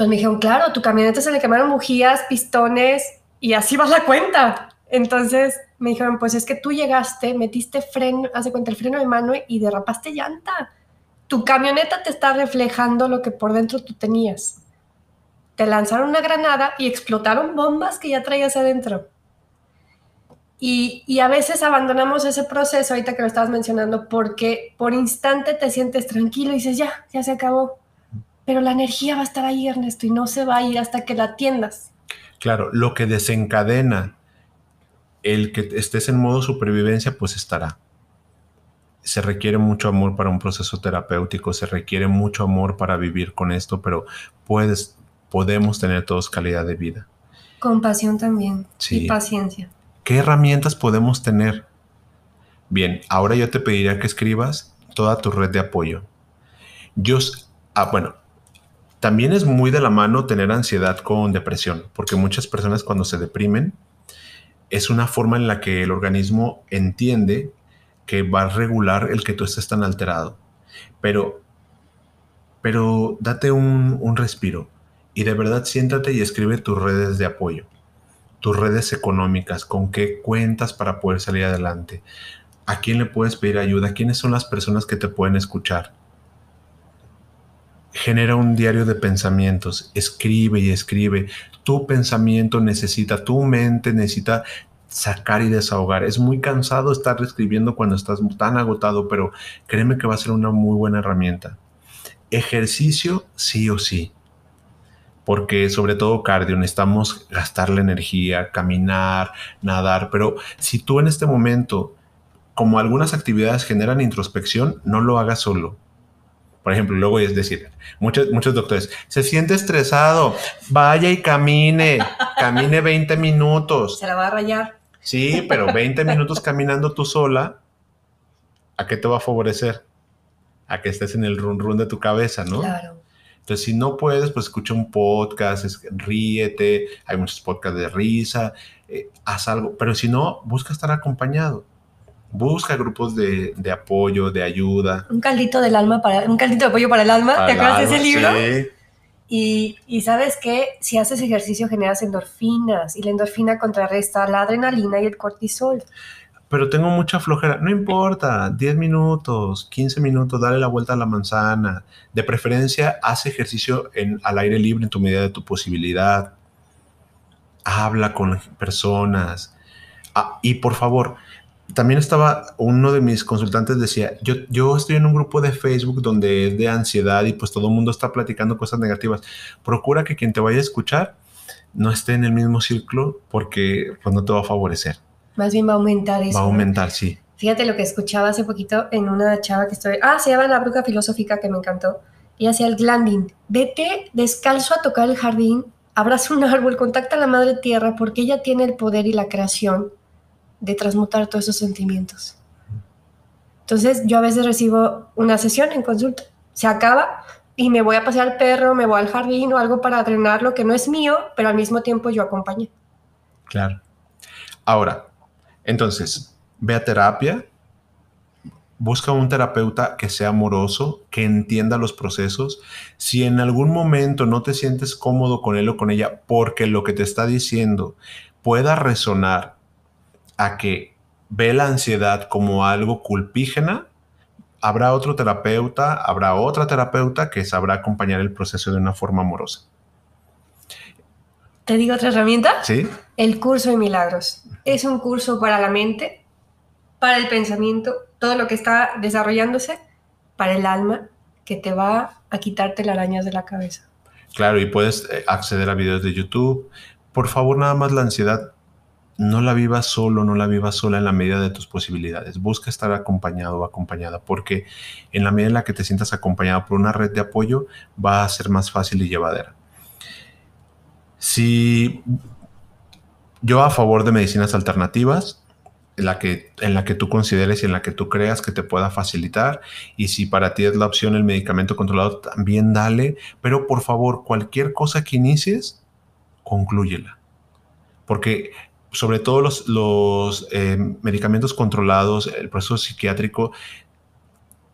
pues me dijeron, claro, tu camioneta se le quemaron bujías, pistones y así va la cuenta. Entonces me dijeron, pues es que tú llegaste, metiste freno, hace cuenta el freno de mano y derrapaste llanta. Tu camioneta te está reflejando lo que por dentro tú tenías. Te lanzaron una granada y explotaron bombas que ya traías adentro. Y, y, a veces abandonamos ese proceso, ahorita que lo estabas mencionando, porque por instante te sientes tranquilo y dices, ya, ya se acabó pero la energía va a estar ahí, Ernesto, y no se va a ir hasta que la atiendas. Claro, lo que desencadena el que estés en modo supervivencia, pues estará. Se requiere mucho amor para un proceso terapéutico, se requiere mucho amor para vivir con esto, pero puedes, podemos tener todos calidad de vida. Compasión también y paciencia. ¿Qué herramientas podemos tener? Bien, ahora yo te pediría que escribas toda tu red de apoyo. Yo, ah, bueno, también es muy de la mano tener ansiedad con depresión, porque muchas personas cuando se deprimen es una forma en la que el organismo entiende que va a regular el que tú estés tan alterado. Pero, pero date un, un respiro y de verdad siéntate y escribe tus redes de apoyo, tus redes económicas, con qué cuentas para poder salir adelante, a quién le puedes pedir ayuda, quiénes son las personas que te pueden escuchar genera un diario de pensamientos, escribe y escribe. Tu pensamiento necesita, tu mente necesita sacar y desahogar. Es muy cansado estar escribiendo cuando estás tan agotado, pero créeme que va a ser una muy buena herramienta. Ejercicio sí o sí. Porque sobre todo cardio, necesitamos gastar la energía, caminar, nadar, pero si tú en este momento, como algunas actividades generan introspección, no lo hagas solo por ejemplo, luego es decir, muchos, muchos doctores, se siente estresado, vaya y camine, camine 20 minutos. Se la va a rayar. Sí, pero 20 minutos caminando tú sola, ¿a qué te va a favorecer? a que estés en el run run de tu cabeza, ¿no? Claro. Entonces, si no puedes, pues escucha un podcast, es- ríete, hay muchos podcasts de risa, eh, haz algo, pero si no, busca estar acompañado. Busca grupos de, de apoyo, de ayuda. Un caldito del alma para, un caldito de pollo para el alma. ¿Te acuerdas de ese libro? Sí. Y, y sabes que si haces ejercicio generas endorfinas y la endorfina contrarresta la adrenalina y el cortisol. Pero tengo mucha flojera. No importa, 10 minutos, 15 minutos, dale la vuelta a la manzana. De preferencia, haz ejercicio en, al aire libre en tu medida de tu posibilidad. Habla con personas. Ah, y por favor, también estaba uno de mis consultantes decía, yo, yo estoy en un grupo de Facebook donde es de ansiedad y pues todo el mundo está platicando cosas negativas. Procura que quien te vaya a escuchar no esté en el mismo círculo porque pues no te va a favorecer. Más bien va a aumentar eso. Va a aumentar, sí. Fíjate lo que escuchaba hace poquito en una chava que estoy. Ah, se llama La Bruja Filosófica, que me encantó. Y hacía el glanding. Vete descalzo a tocar el jardín, abraza un árbol, contacta a la madre tierra, porque ella tiene el poder y la creación de transmutar todos esos sentimientos. Entonces, yo a veces recibo una sesión en consulta, se acaba y me voy a pasear al perro, me voy al jardín o algo para drenar lo que no es mío, pero al mismo tiempo yo acompaño. Claro. Ahora, entonces, ve a terapia, busca un terapeuta que sea amoroso, que entienda los procesos. Si en algún momento no te sientes cómodo con él o con ella, porque lo que te está diciendo pueda resonar a que ve la ansiedad como algo culpígena, habrá otro terapeuta, habrá otra terapeuta que sabrá acompañar el proceso de una forma amorosa. ¿Te digo otra herramienta? ¿Sí? El curso de milagros. Es un curso para la mente, para el pensamiento, todo lo que está desarrollándose, para el alma, que te va a quitarte las arañas de la cabeza. Claro, y puedes eh, acceder a videos de YouTube. Por favor, nada más la ansiedad, no la vivas solo, no la vivas sola en la medida de tus posibilidades. Busca estar acompañado o acompañada, porque en la medida en la que te sientas acompañado por una red de apoyo, va a ser más fácil y llevadera. Si yo a favor de medicinas alternativas, en la, que, en la que tú consideres y en la que tú creas que te pueda facilitar. Y si para ti es la opción el medicamento controlado, también dale. Pero por favor, cualquier cosa que inicies, conclúyela. Porque sobre todo los, los eh, medicamentos controlados, el proceso psiquiátrico,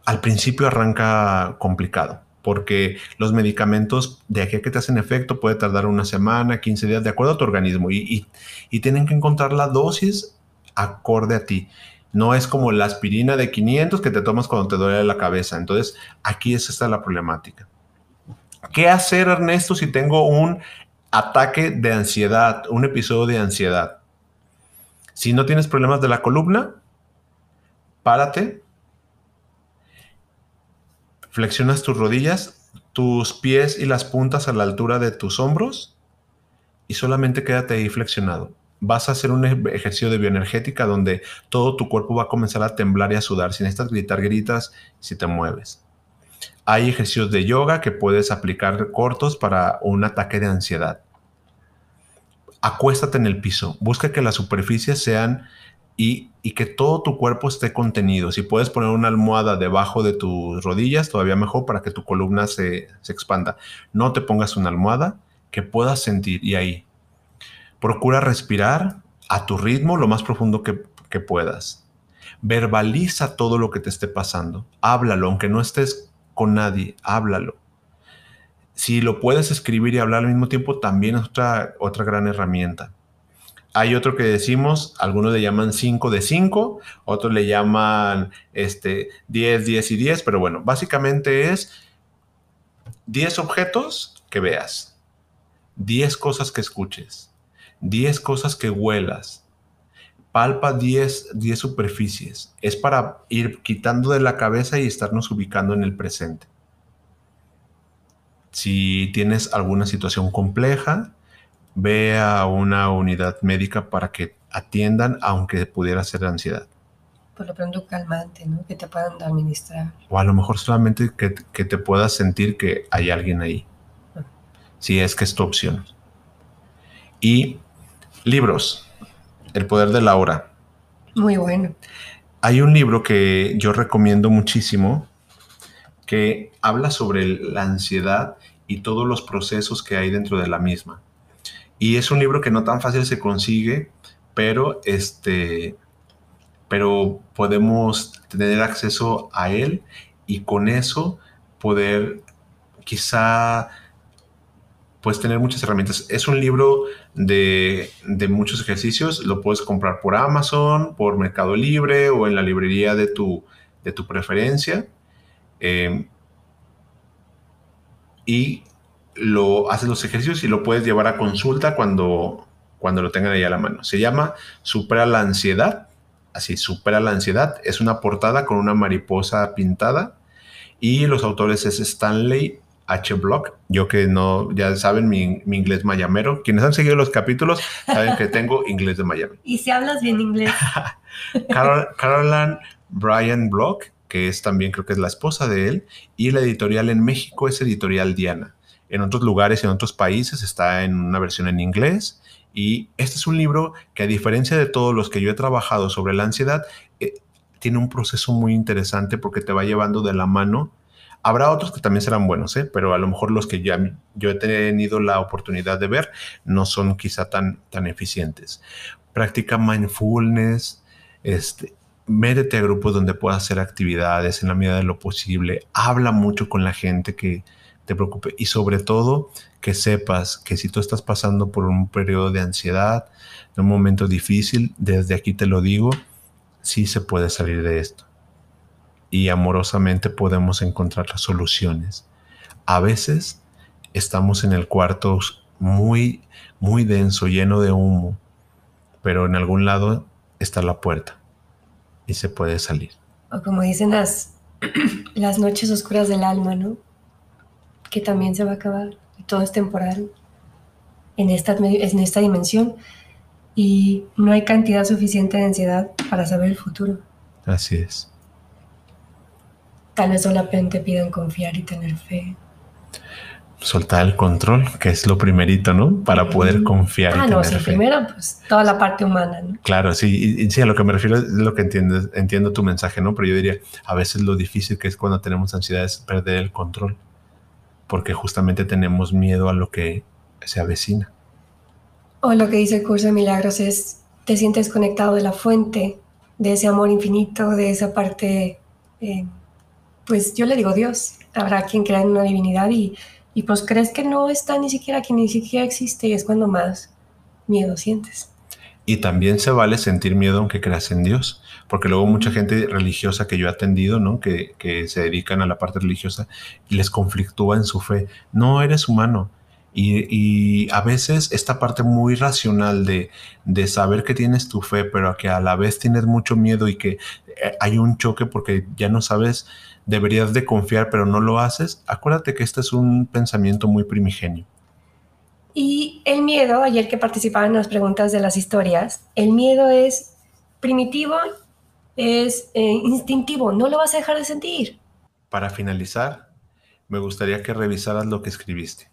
al principio arranca complicado porque los medicamentos de aquí a que te hacen efecto puede tardar una semana, 15 días, de acuerdo a tu organismo, y, y, tienen que encontrar la dosis acorde a ti. No es como la aspirina de 500 que te tomas cuando te duele la cabeza. Entonces, aquí es esta la problemática. ¿Qué hacer, Ernesto, si tengo un ataque de ansiedad, un episodio de ansiedad? Si no tienes problemas de la columna, párate, flexionas tus rodillas, tus pies y las puntas a la altura de tus hombros y solamente quédate ahí flexionado. Vas a hacer un ejercicio de bioenergética donde todo tu cuerpo va a comenzar a temblar y a sudar. Si necesitas gritar, gritas si te mueves. Hay ejercicios de yoga que puedes aplicar cortos para un ataque de ansiedad. Acuéstate en el piso. Busca que las superficies sean y, que todo tu cuerpo esté contenido. Si puedes poner una almohada debajo de tus rodillas, todavía mejor para que tu columna se, se expanda. No te pongas una almohada que puedas sentir y ahí. Procura respirar a tu ritmo lo más profundo que puedas. Verbaliza todo lo que te esté pasando. Háblalo, aunque no estés con nadie, háblalo. Si lo puedes escribir y hablar al mismo tiempo, también es otra, otra gran herramienta. Hay otro que decimos, algunos le llaman 5 de 5, otros le llaman este, 10, 10 y 10, pero bueno, básicamente es 10 objetos que veas, 10 cosas que escuches, 10 cosas que huelas, palpa 10, 10 superficies. Es para ir quitando de la cabeza y estarnos ubicando en el presente. Si tienes alguna situación compleja, ve a una unidad médica para que atiendan, aunque pudiera ser ansiedad. Por lo pronto calmante, ¿no? Que te puedan administrar. O a lo mejor solamente que, que te puedas sentir que hay alguien ahí. Si es que es tu opción. Y libros. El poder de la hora. Muy bueno. Hay un libro que yo recomiendo muchísimo que habla sobre la ansiedad y todos los procesos que hay dentro de la misma. Y es un libro que no tan fácil se consigue, pero este pero podemos tener acceso a él y con eso poder quizá puedes tener muchas herramientas. Es un libro de, muchos ejercicios, lo puedes comprar por Amazon, por Mercado Libre o en la librería de tu, de tu preferencia. Eh, y lo haces los ejercicios y lo puedes llevar a consulta cuando, cuando lo tengan ahí a la mano. Se llama Supera la ansiedad. Así, Supera la ansiedad. Es una portada con una mariposa pintada y los autores es Stanley H. Block. Yo que no, ya saben mi, inglés mayamero. Quienes han seguido los capítulos saben que tengo inglés de Miami. Y si hablas bien inglés. Carol, Caroline Brian Block, que es también creo que es la esposa de él, y la editorial en México es Editorial Diana. En otros lugares y en otros países está en una versión en inglés. Y este es un libro que a diferencia de todos los que yo he trabajado sobre la ansiedad, eh, tiene un proceso muy interesante porque te va llevando de la mano Habrá otros que también serán buenos, ¿eh? pero a lo mejor los que ya yo he tenido la oportunidad de ver no son quizá tan, tan eficientes. Practica mindfulness, este, métete a grupos donde puedas hacer actividades en la medida de lo posible. Habla mucho con la gente que te preocupe y sobre todo que sepas que si tú estás pasando por un periodo de ansiedad, de un momento difícil, desde aquí te lo digo, sí se puede salir de esto y amorosamente podemos encontrar las soluciones. A veces estamos en el cuarto muy, muy denso, lleno de humo, pero en algún lado está la puerta y se puede salir. O como dicen las, las noches oscuras del alma, ¿no? Que también se va a acabar y todo es temporal en esta, en esta dimensión y no hay cantidad suficiente de ansiedad para saber el futuro. Así es. Tal vez solamente pidan confiar y tener fe. Soltar el control, que es lo primerito, ¿no? Para poder confiar. Ah, y no, tener sí, primero, pues toda la parte humana, ¿no? Claro, sí, y, sí, a lo que me refiero es lo que entiendes, entiendo tu mensaje, ¿no? Pero yo diría, a veces lo difícil que es cuando tenemos ansiedad es perder el control, porque justamente tenemos miedo a lo que se avecina. O lo que dice el curso de milagros es, te sientes conectado de la fuente, de ese amor infinito, de esa parte eh, pues yo le digo Dios, habrá quien crea en una divinidad y, y pues crees que no está ni siquiera que ni siquiera existe y es cuando más miedo sientes. Y también se vale sentir miedo aunque creas en Dios, porque luego mucha gente religiosa que yo he atendido, ¿no? Que, que se dedican a la parte religiosa y les conflictúa en su fe. No eres humano, y, a veces esta parte muy racional de, de, saber que tienes tu fe, pero que a la vez tienes mucho miedo y que eh, hay un choque porque ya no sabes deberías de confiar pero no lo haces, acuérdate que este es un pensamiento muy primigenio. Y el miedo, ayer que participaba en las preguntas de las historias, el miedo es primitivo, es eh, instintivo, no lo vas a dejar de sentir. Para finalizar, me gustaría que revisaras lo que escribiste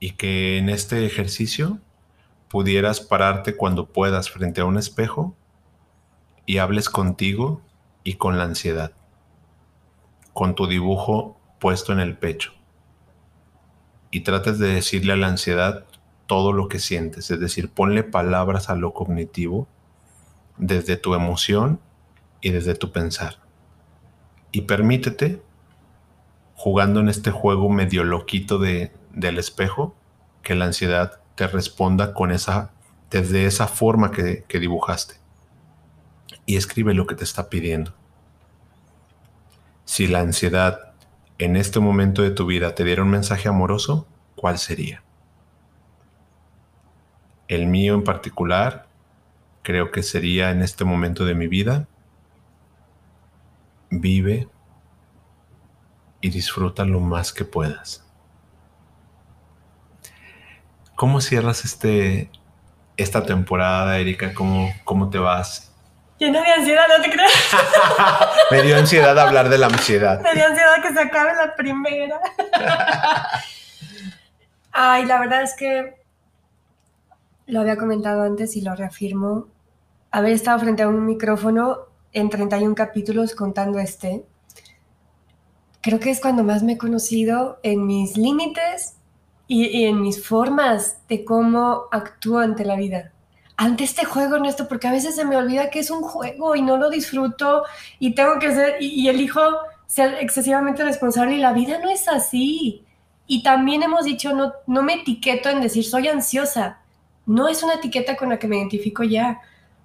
y que en este ejercicio pudieras pararte cuando puedas frente a un espejo y hables contigo y con la ansiedad con tu dibujo puesto en el pecho y trates de decirle a la ansiedad todo lo que sientes, es decir, ponle palabras a lo cognitivo desde tu emoción y desde tu pensar. Y permítete, jugando en este juego medio loquito de, del espejo, que la ansiedad te responda con esa, desde esa forma que, que dibujaste. Y escribe lo que te está pidiendo. Si la ansiedad en este momento de tu vida te diera un mensaje amoroso, ¿cuál sería? El mío en particular, creo que sería en este momento de mi vida, vive y disfruta lo más que puedas. ¿Cómo cierras este, esta temporada, Erika? ¿Cómo, cómo te vas Llena de ansiedad, ¿no te crees? Me dio ansiedad hablar de la ansiedad. Me dio ansiedad que se acabe la primera. Ay, la verdad es que lo había comentado antes y lo reafirmo. Haber estado frente a un micrófono en 31 capítulos contando este creo que es cuando más me he conocido en mis límites y, en mis formas de cómo actúo ante la vida. Ante este juego, Ernesto, porque a veces se me olvida que es un juego y no lo disfruto y tengo que ser, y, y elijo ser excesivamente responsable y la vida no es así. Y también hemos dicho, no, no me etiqueto en decir soy ansiosa. No es una etiqueta con la que me identifico ya.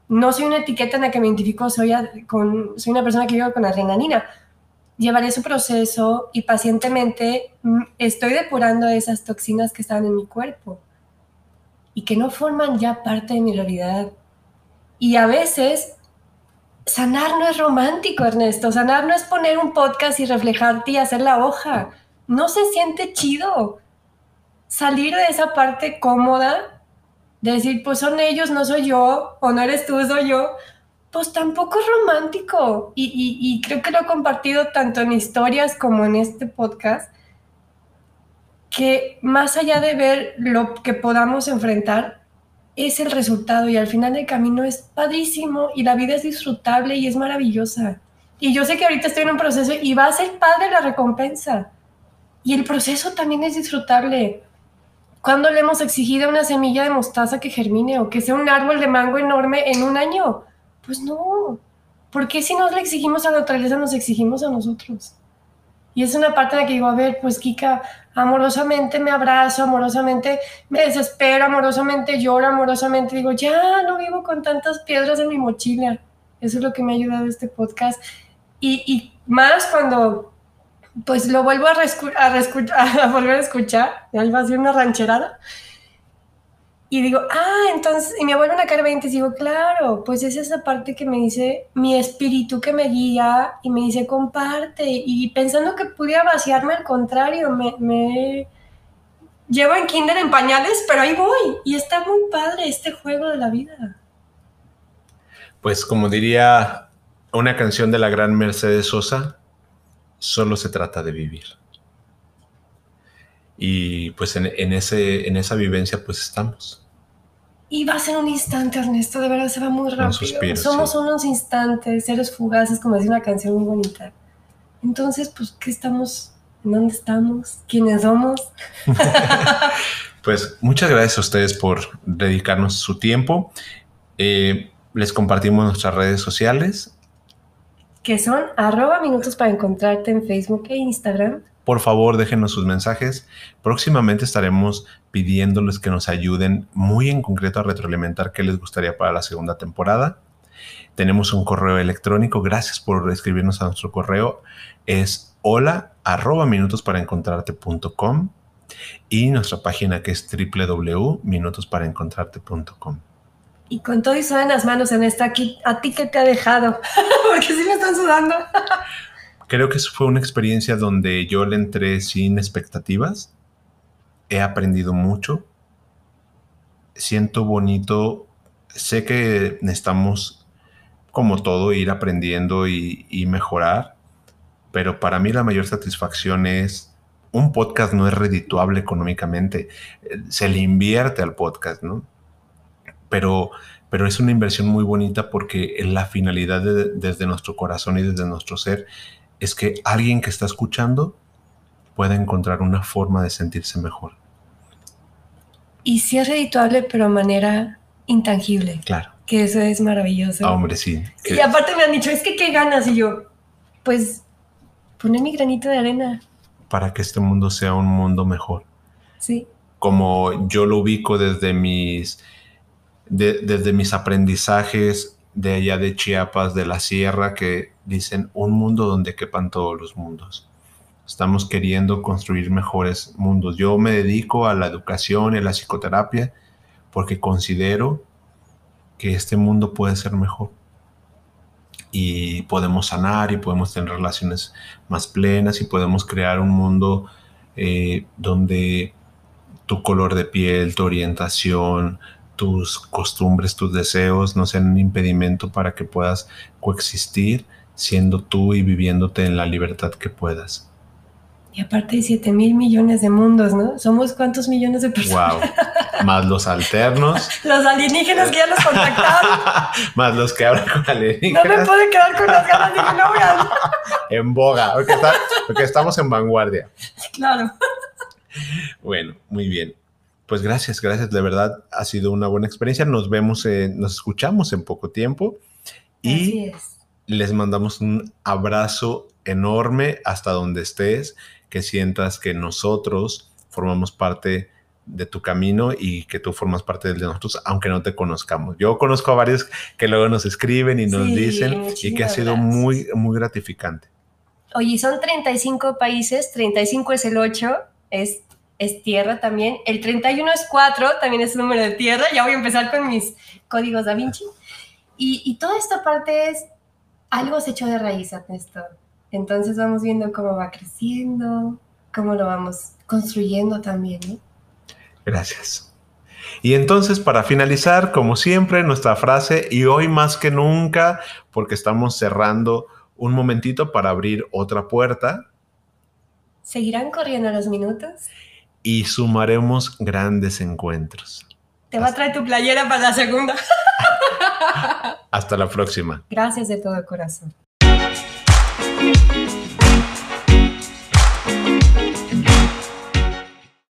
No soy una etiqueta en la que me identifico, soy, con, soy una persona que vive con adrenalina llevaré su proceso y pacientemente mm, estoy depurando esas toxinas que están en mi cuerpo y que no forman ya parte de mi realidad. Y a veces sanar no es romántico, Ernesto. Sanar no es poner un podcast y reflejarte y hacer la hoja. No se siente chido. Salir de esa parte cómoda, de decir, pues son ellos, no soy yo, o no eres tú, soy yo, pues tampoco es romántico. Y, creo que lo he compartido tanto en historias como en este podcast, que más allá de ver lo que podamos enfrentar, es el resultado y al final del camino es padrísimo y la vida es disfrutable y es maravillosa. Y yo sé que ahorita estoy en un proceso y va a ser padre la recompensa. Y el proceso también es disfrutable. ¿Cuándo le hemos exigido una semilla de mostaza que germine o que sea un árbol de mango enorme en un año? Pues no. ¿Por qué si nos le exigimos a la naturaleza, nos exigimos a nosotros? Y es una parte de la que digo, a ver, pues Kika, amorosamente me abrazo, amorosamente me desespero, amorosamente lloro, amorosamente digo, ya no vivo con tantas piedras en mi mochila. Eso es lo que me ha ayudado este podcast. Y, y más cuando pues lo vuelvo a, a, volver a escuchar, ahí va a ser una rancherada, y digo, ah, entonces, y me vuelven a caer 20 y digo, claro, pues es esa parte que me dice mi espíritu que me guía y me dice, comparte. Y pensando que pudiera vaciarme, al contrario, me, me llevo en kinder en pañales, pero ahí voy. Y está muy padre este juego de la vida. Pues como diría una canción de la gran Mercedes Sosa, solo se trata de vivir. Y pues en, ese, en esa vivencia pues estamos. Y va a ser un instante, Ernesto, de verdad se va muy rápido. Somos unos instantes, seres fugaces, como decía una canción muy bonita. Entonces, pues, ¿qué estamos? ¿En dónde estamos? ¿Quiénes somos? pues muchas gracias a ustedes por dedicarnos su tiempo. Eh, les compartimos nuestras redes sociales. Que son arroba minutos para encontrarte en Facebook e Instagram por favor déjenos sus mensajes. Próximamente estaremos pidiéndoles que nos ayuden muy en concreto a retroalimentar qué les gustaría para la segunda temporada. Tenemos un correo electrónico, gracias por escribirnos a nuestro correo, es hola arroba minutos para encontrarte.com y nuestra página que es www.minutosparaencontrarte.com. Y con todo eso en las manos en esta aquí, ¿a ti qué te ha dejado? Porque sí me están sudando. Creo que fue una experiencia donde yo le entré sin expectativas. He aprendido mucho. Siento bonito. Sé que necesitamos, como todo, ir aprendiendo y, mejorar. Pero para mí la mayor satisfacción es un podcast no es redituable económicamente. Se le invierte al podcast, ¿no? Pero, pero es una inversión muy bonita porque la finalidad desde nuestro corazón y desde nuestro ser es que alguien que está escuchando pueda encontrar una forma de sentirse mejor. Y si es redituable, pero de manera intangible. Claro. Que eso es maravilloso. Ah, hombre, sí. Y aparte me han dicho, es que qué ganas. Y yo, pues, poner mi granito de arena. Para que este mundo sea un mundo mejor. Sí. Como yo lo ubico desde mis, desde mis aprendizajes de allá de Chiapas, de la sierra, que dicen un mundo donde quepan todos los mundos. Estamos queriendo construir mejores mundos. Yo me dedico a la educación y a la psicoterapia porque considero que este mundo puede ser mejor. Y podemos sanar y podemos tener relaciones más plenas y podemos crear un mundo eh, donde tu color de piel, tu orientación, tus costumbres, tus deseos no sean un impedimento para que puedas coexistir siendo tú y viviéndote en la libertad que puedas. Y aparte hay 7 mil millones de mundos, ¿no? ¿Somos cuántos millones de personas? Wow. más los alternos, Los alienígenas que ya los contactaron. más los que hablan con No me alienígenas, pude quedar con las ganas. Dije, no, voy a... en boga, porque, está- porque estamos en vanguardia. Claro. Bueno, muy bien. Pues gracias, gracias. De verdad ha sido una buena experiencia. Nos vemos, en- nos escuchamos en poco tiempo y Así es. Les mandamos un abrazo enorme hasta donde estés, que sientas que nosotros formamos parte de tu camino y que tú formas parte de nosotros, aunque no te conozcamos. Yo conozco a varios que luego nos escriben y nos Sí, dicen y que ha sido gracias. muy, muy gratificante. Oye, son 35 países, 35 es el 8, es, es tierra también. El 31 es 4, también es un número de tierra. Ya voy a empezar con mis códigos da Vinci. Y, y toda esta parte es algo se echó de raíz, Ernesto. Entonces vamos viendo cómo va creciendo, cómo lo vamos construyendo también. ¿no? Gracias. Y entonces, para finalizar, como siempre, nuestra frase, y hoy más que nunca, porque estamos cerrando un momentito para abrir otra puerta ¿Seguirán corriendo los minutos? y sumaremos grandes encuentros. Te va a traer tu playera para la segunda. Hasta la próxima. Gracias de todo corazón.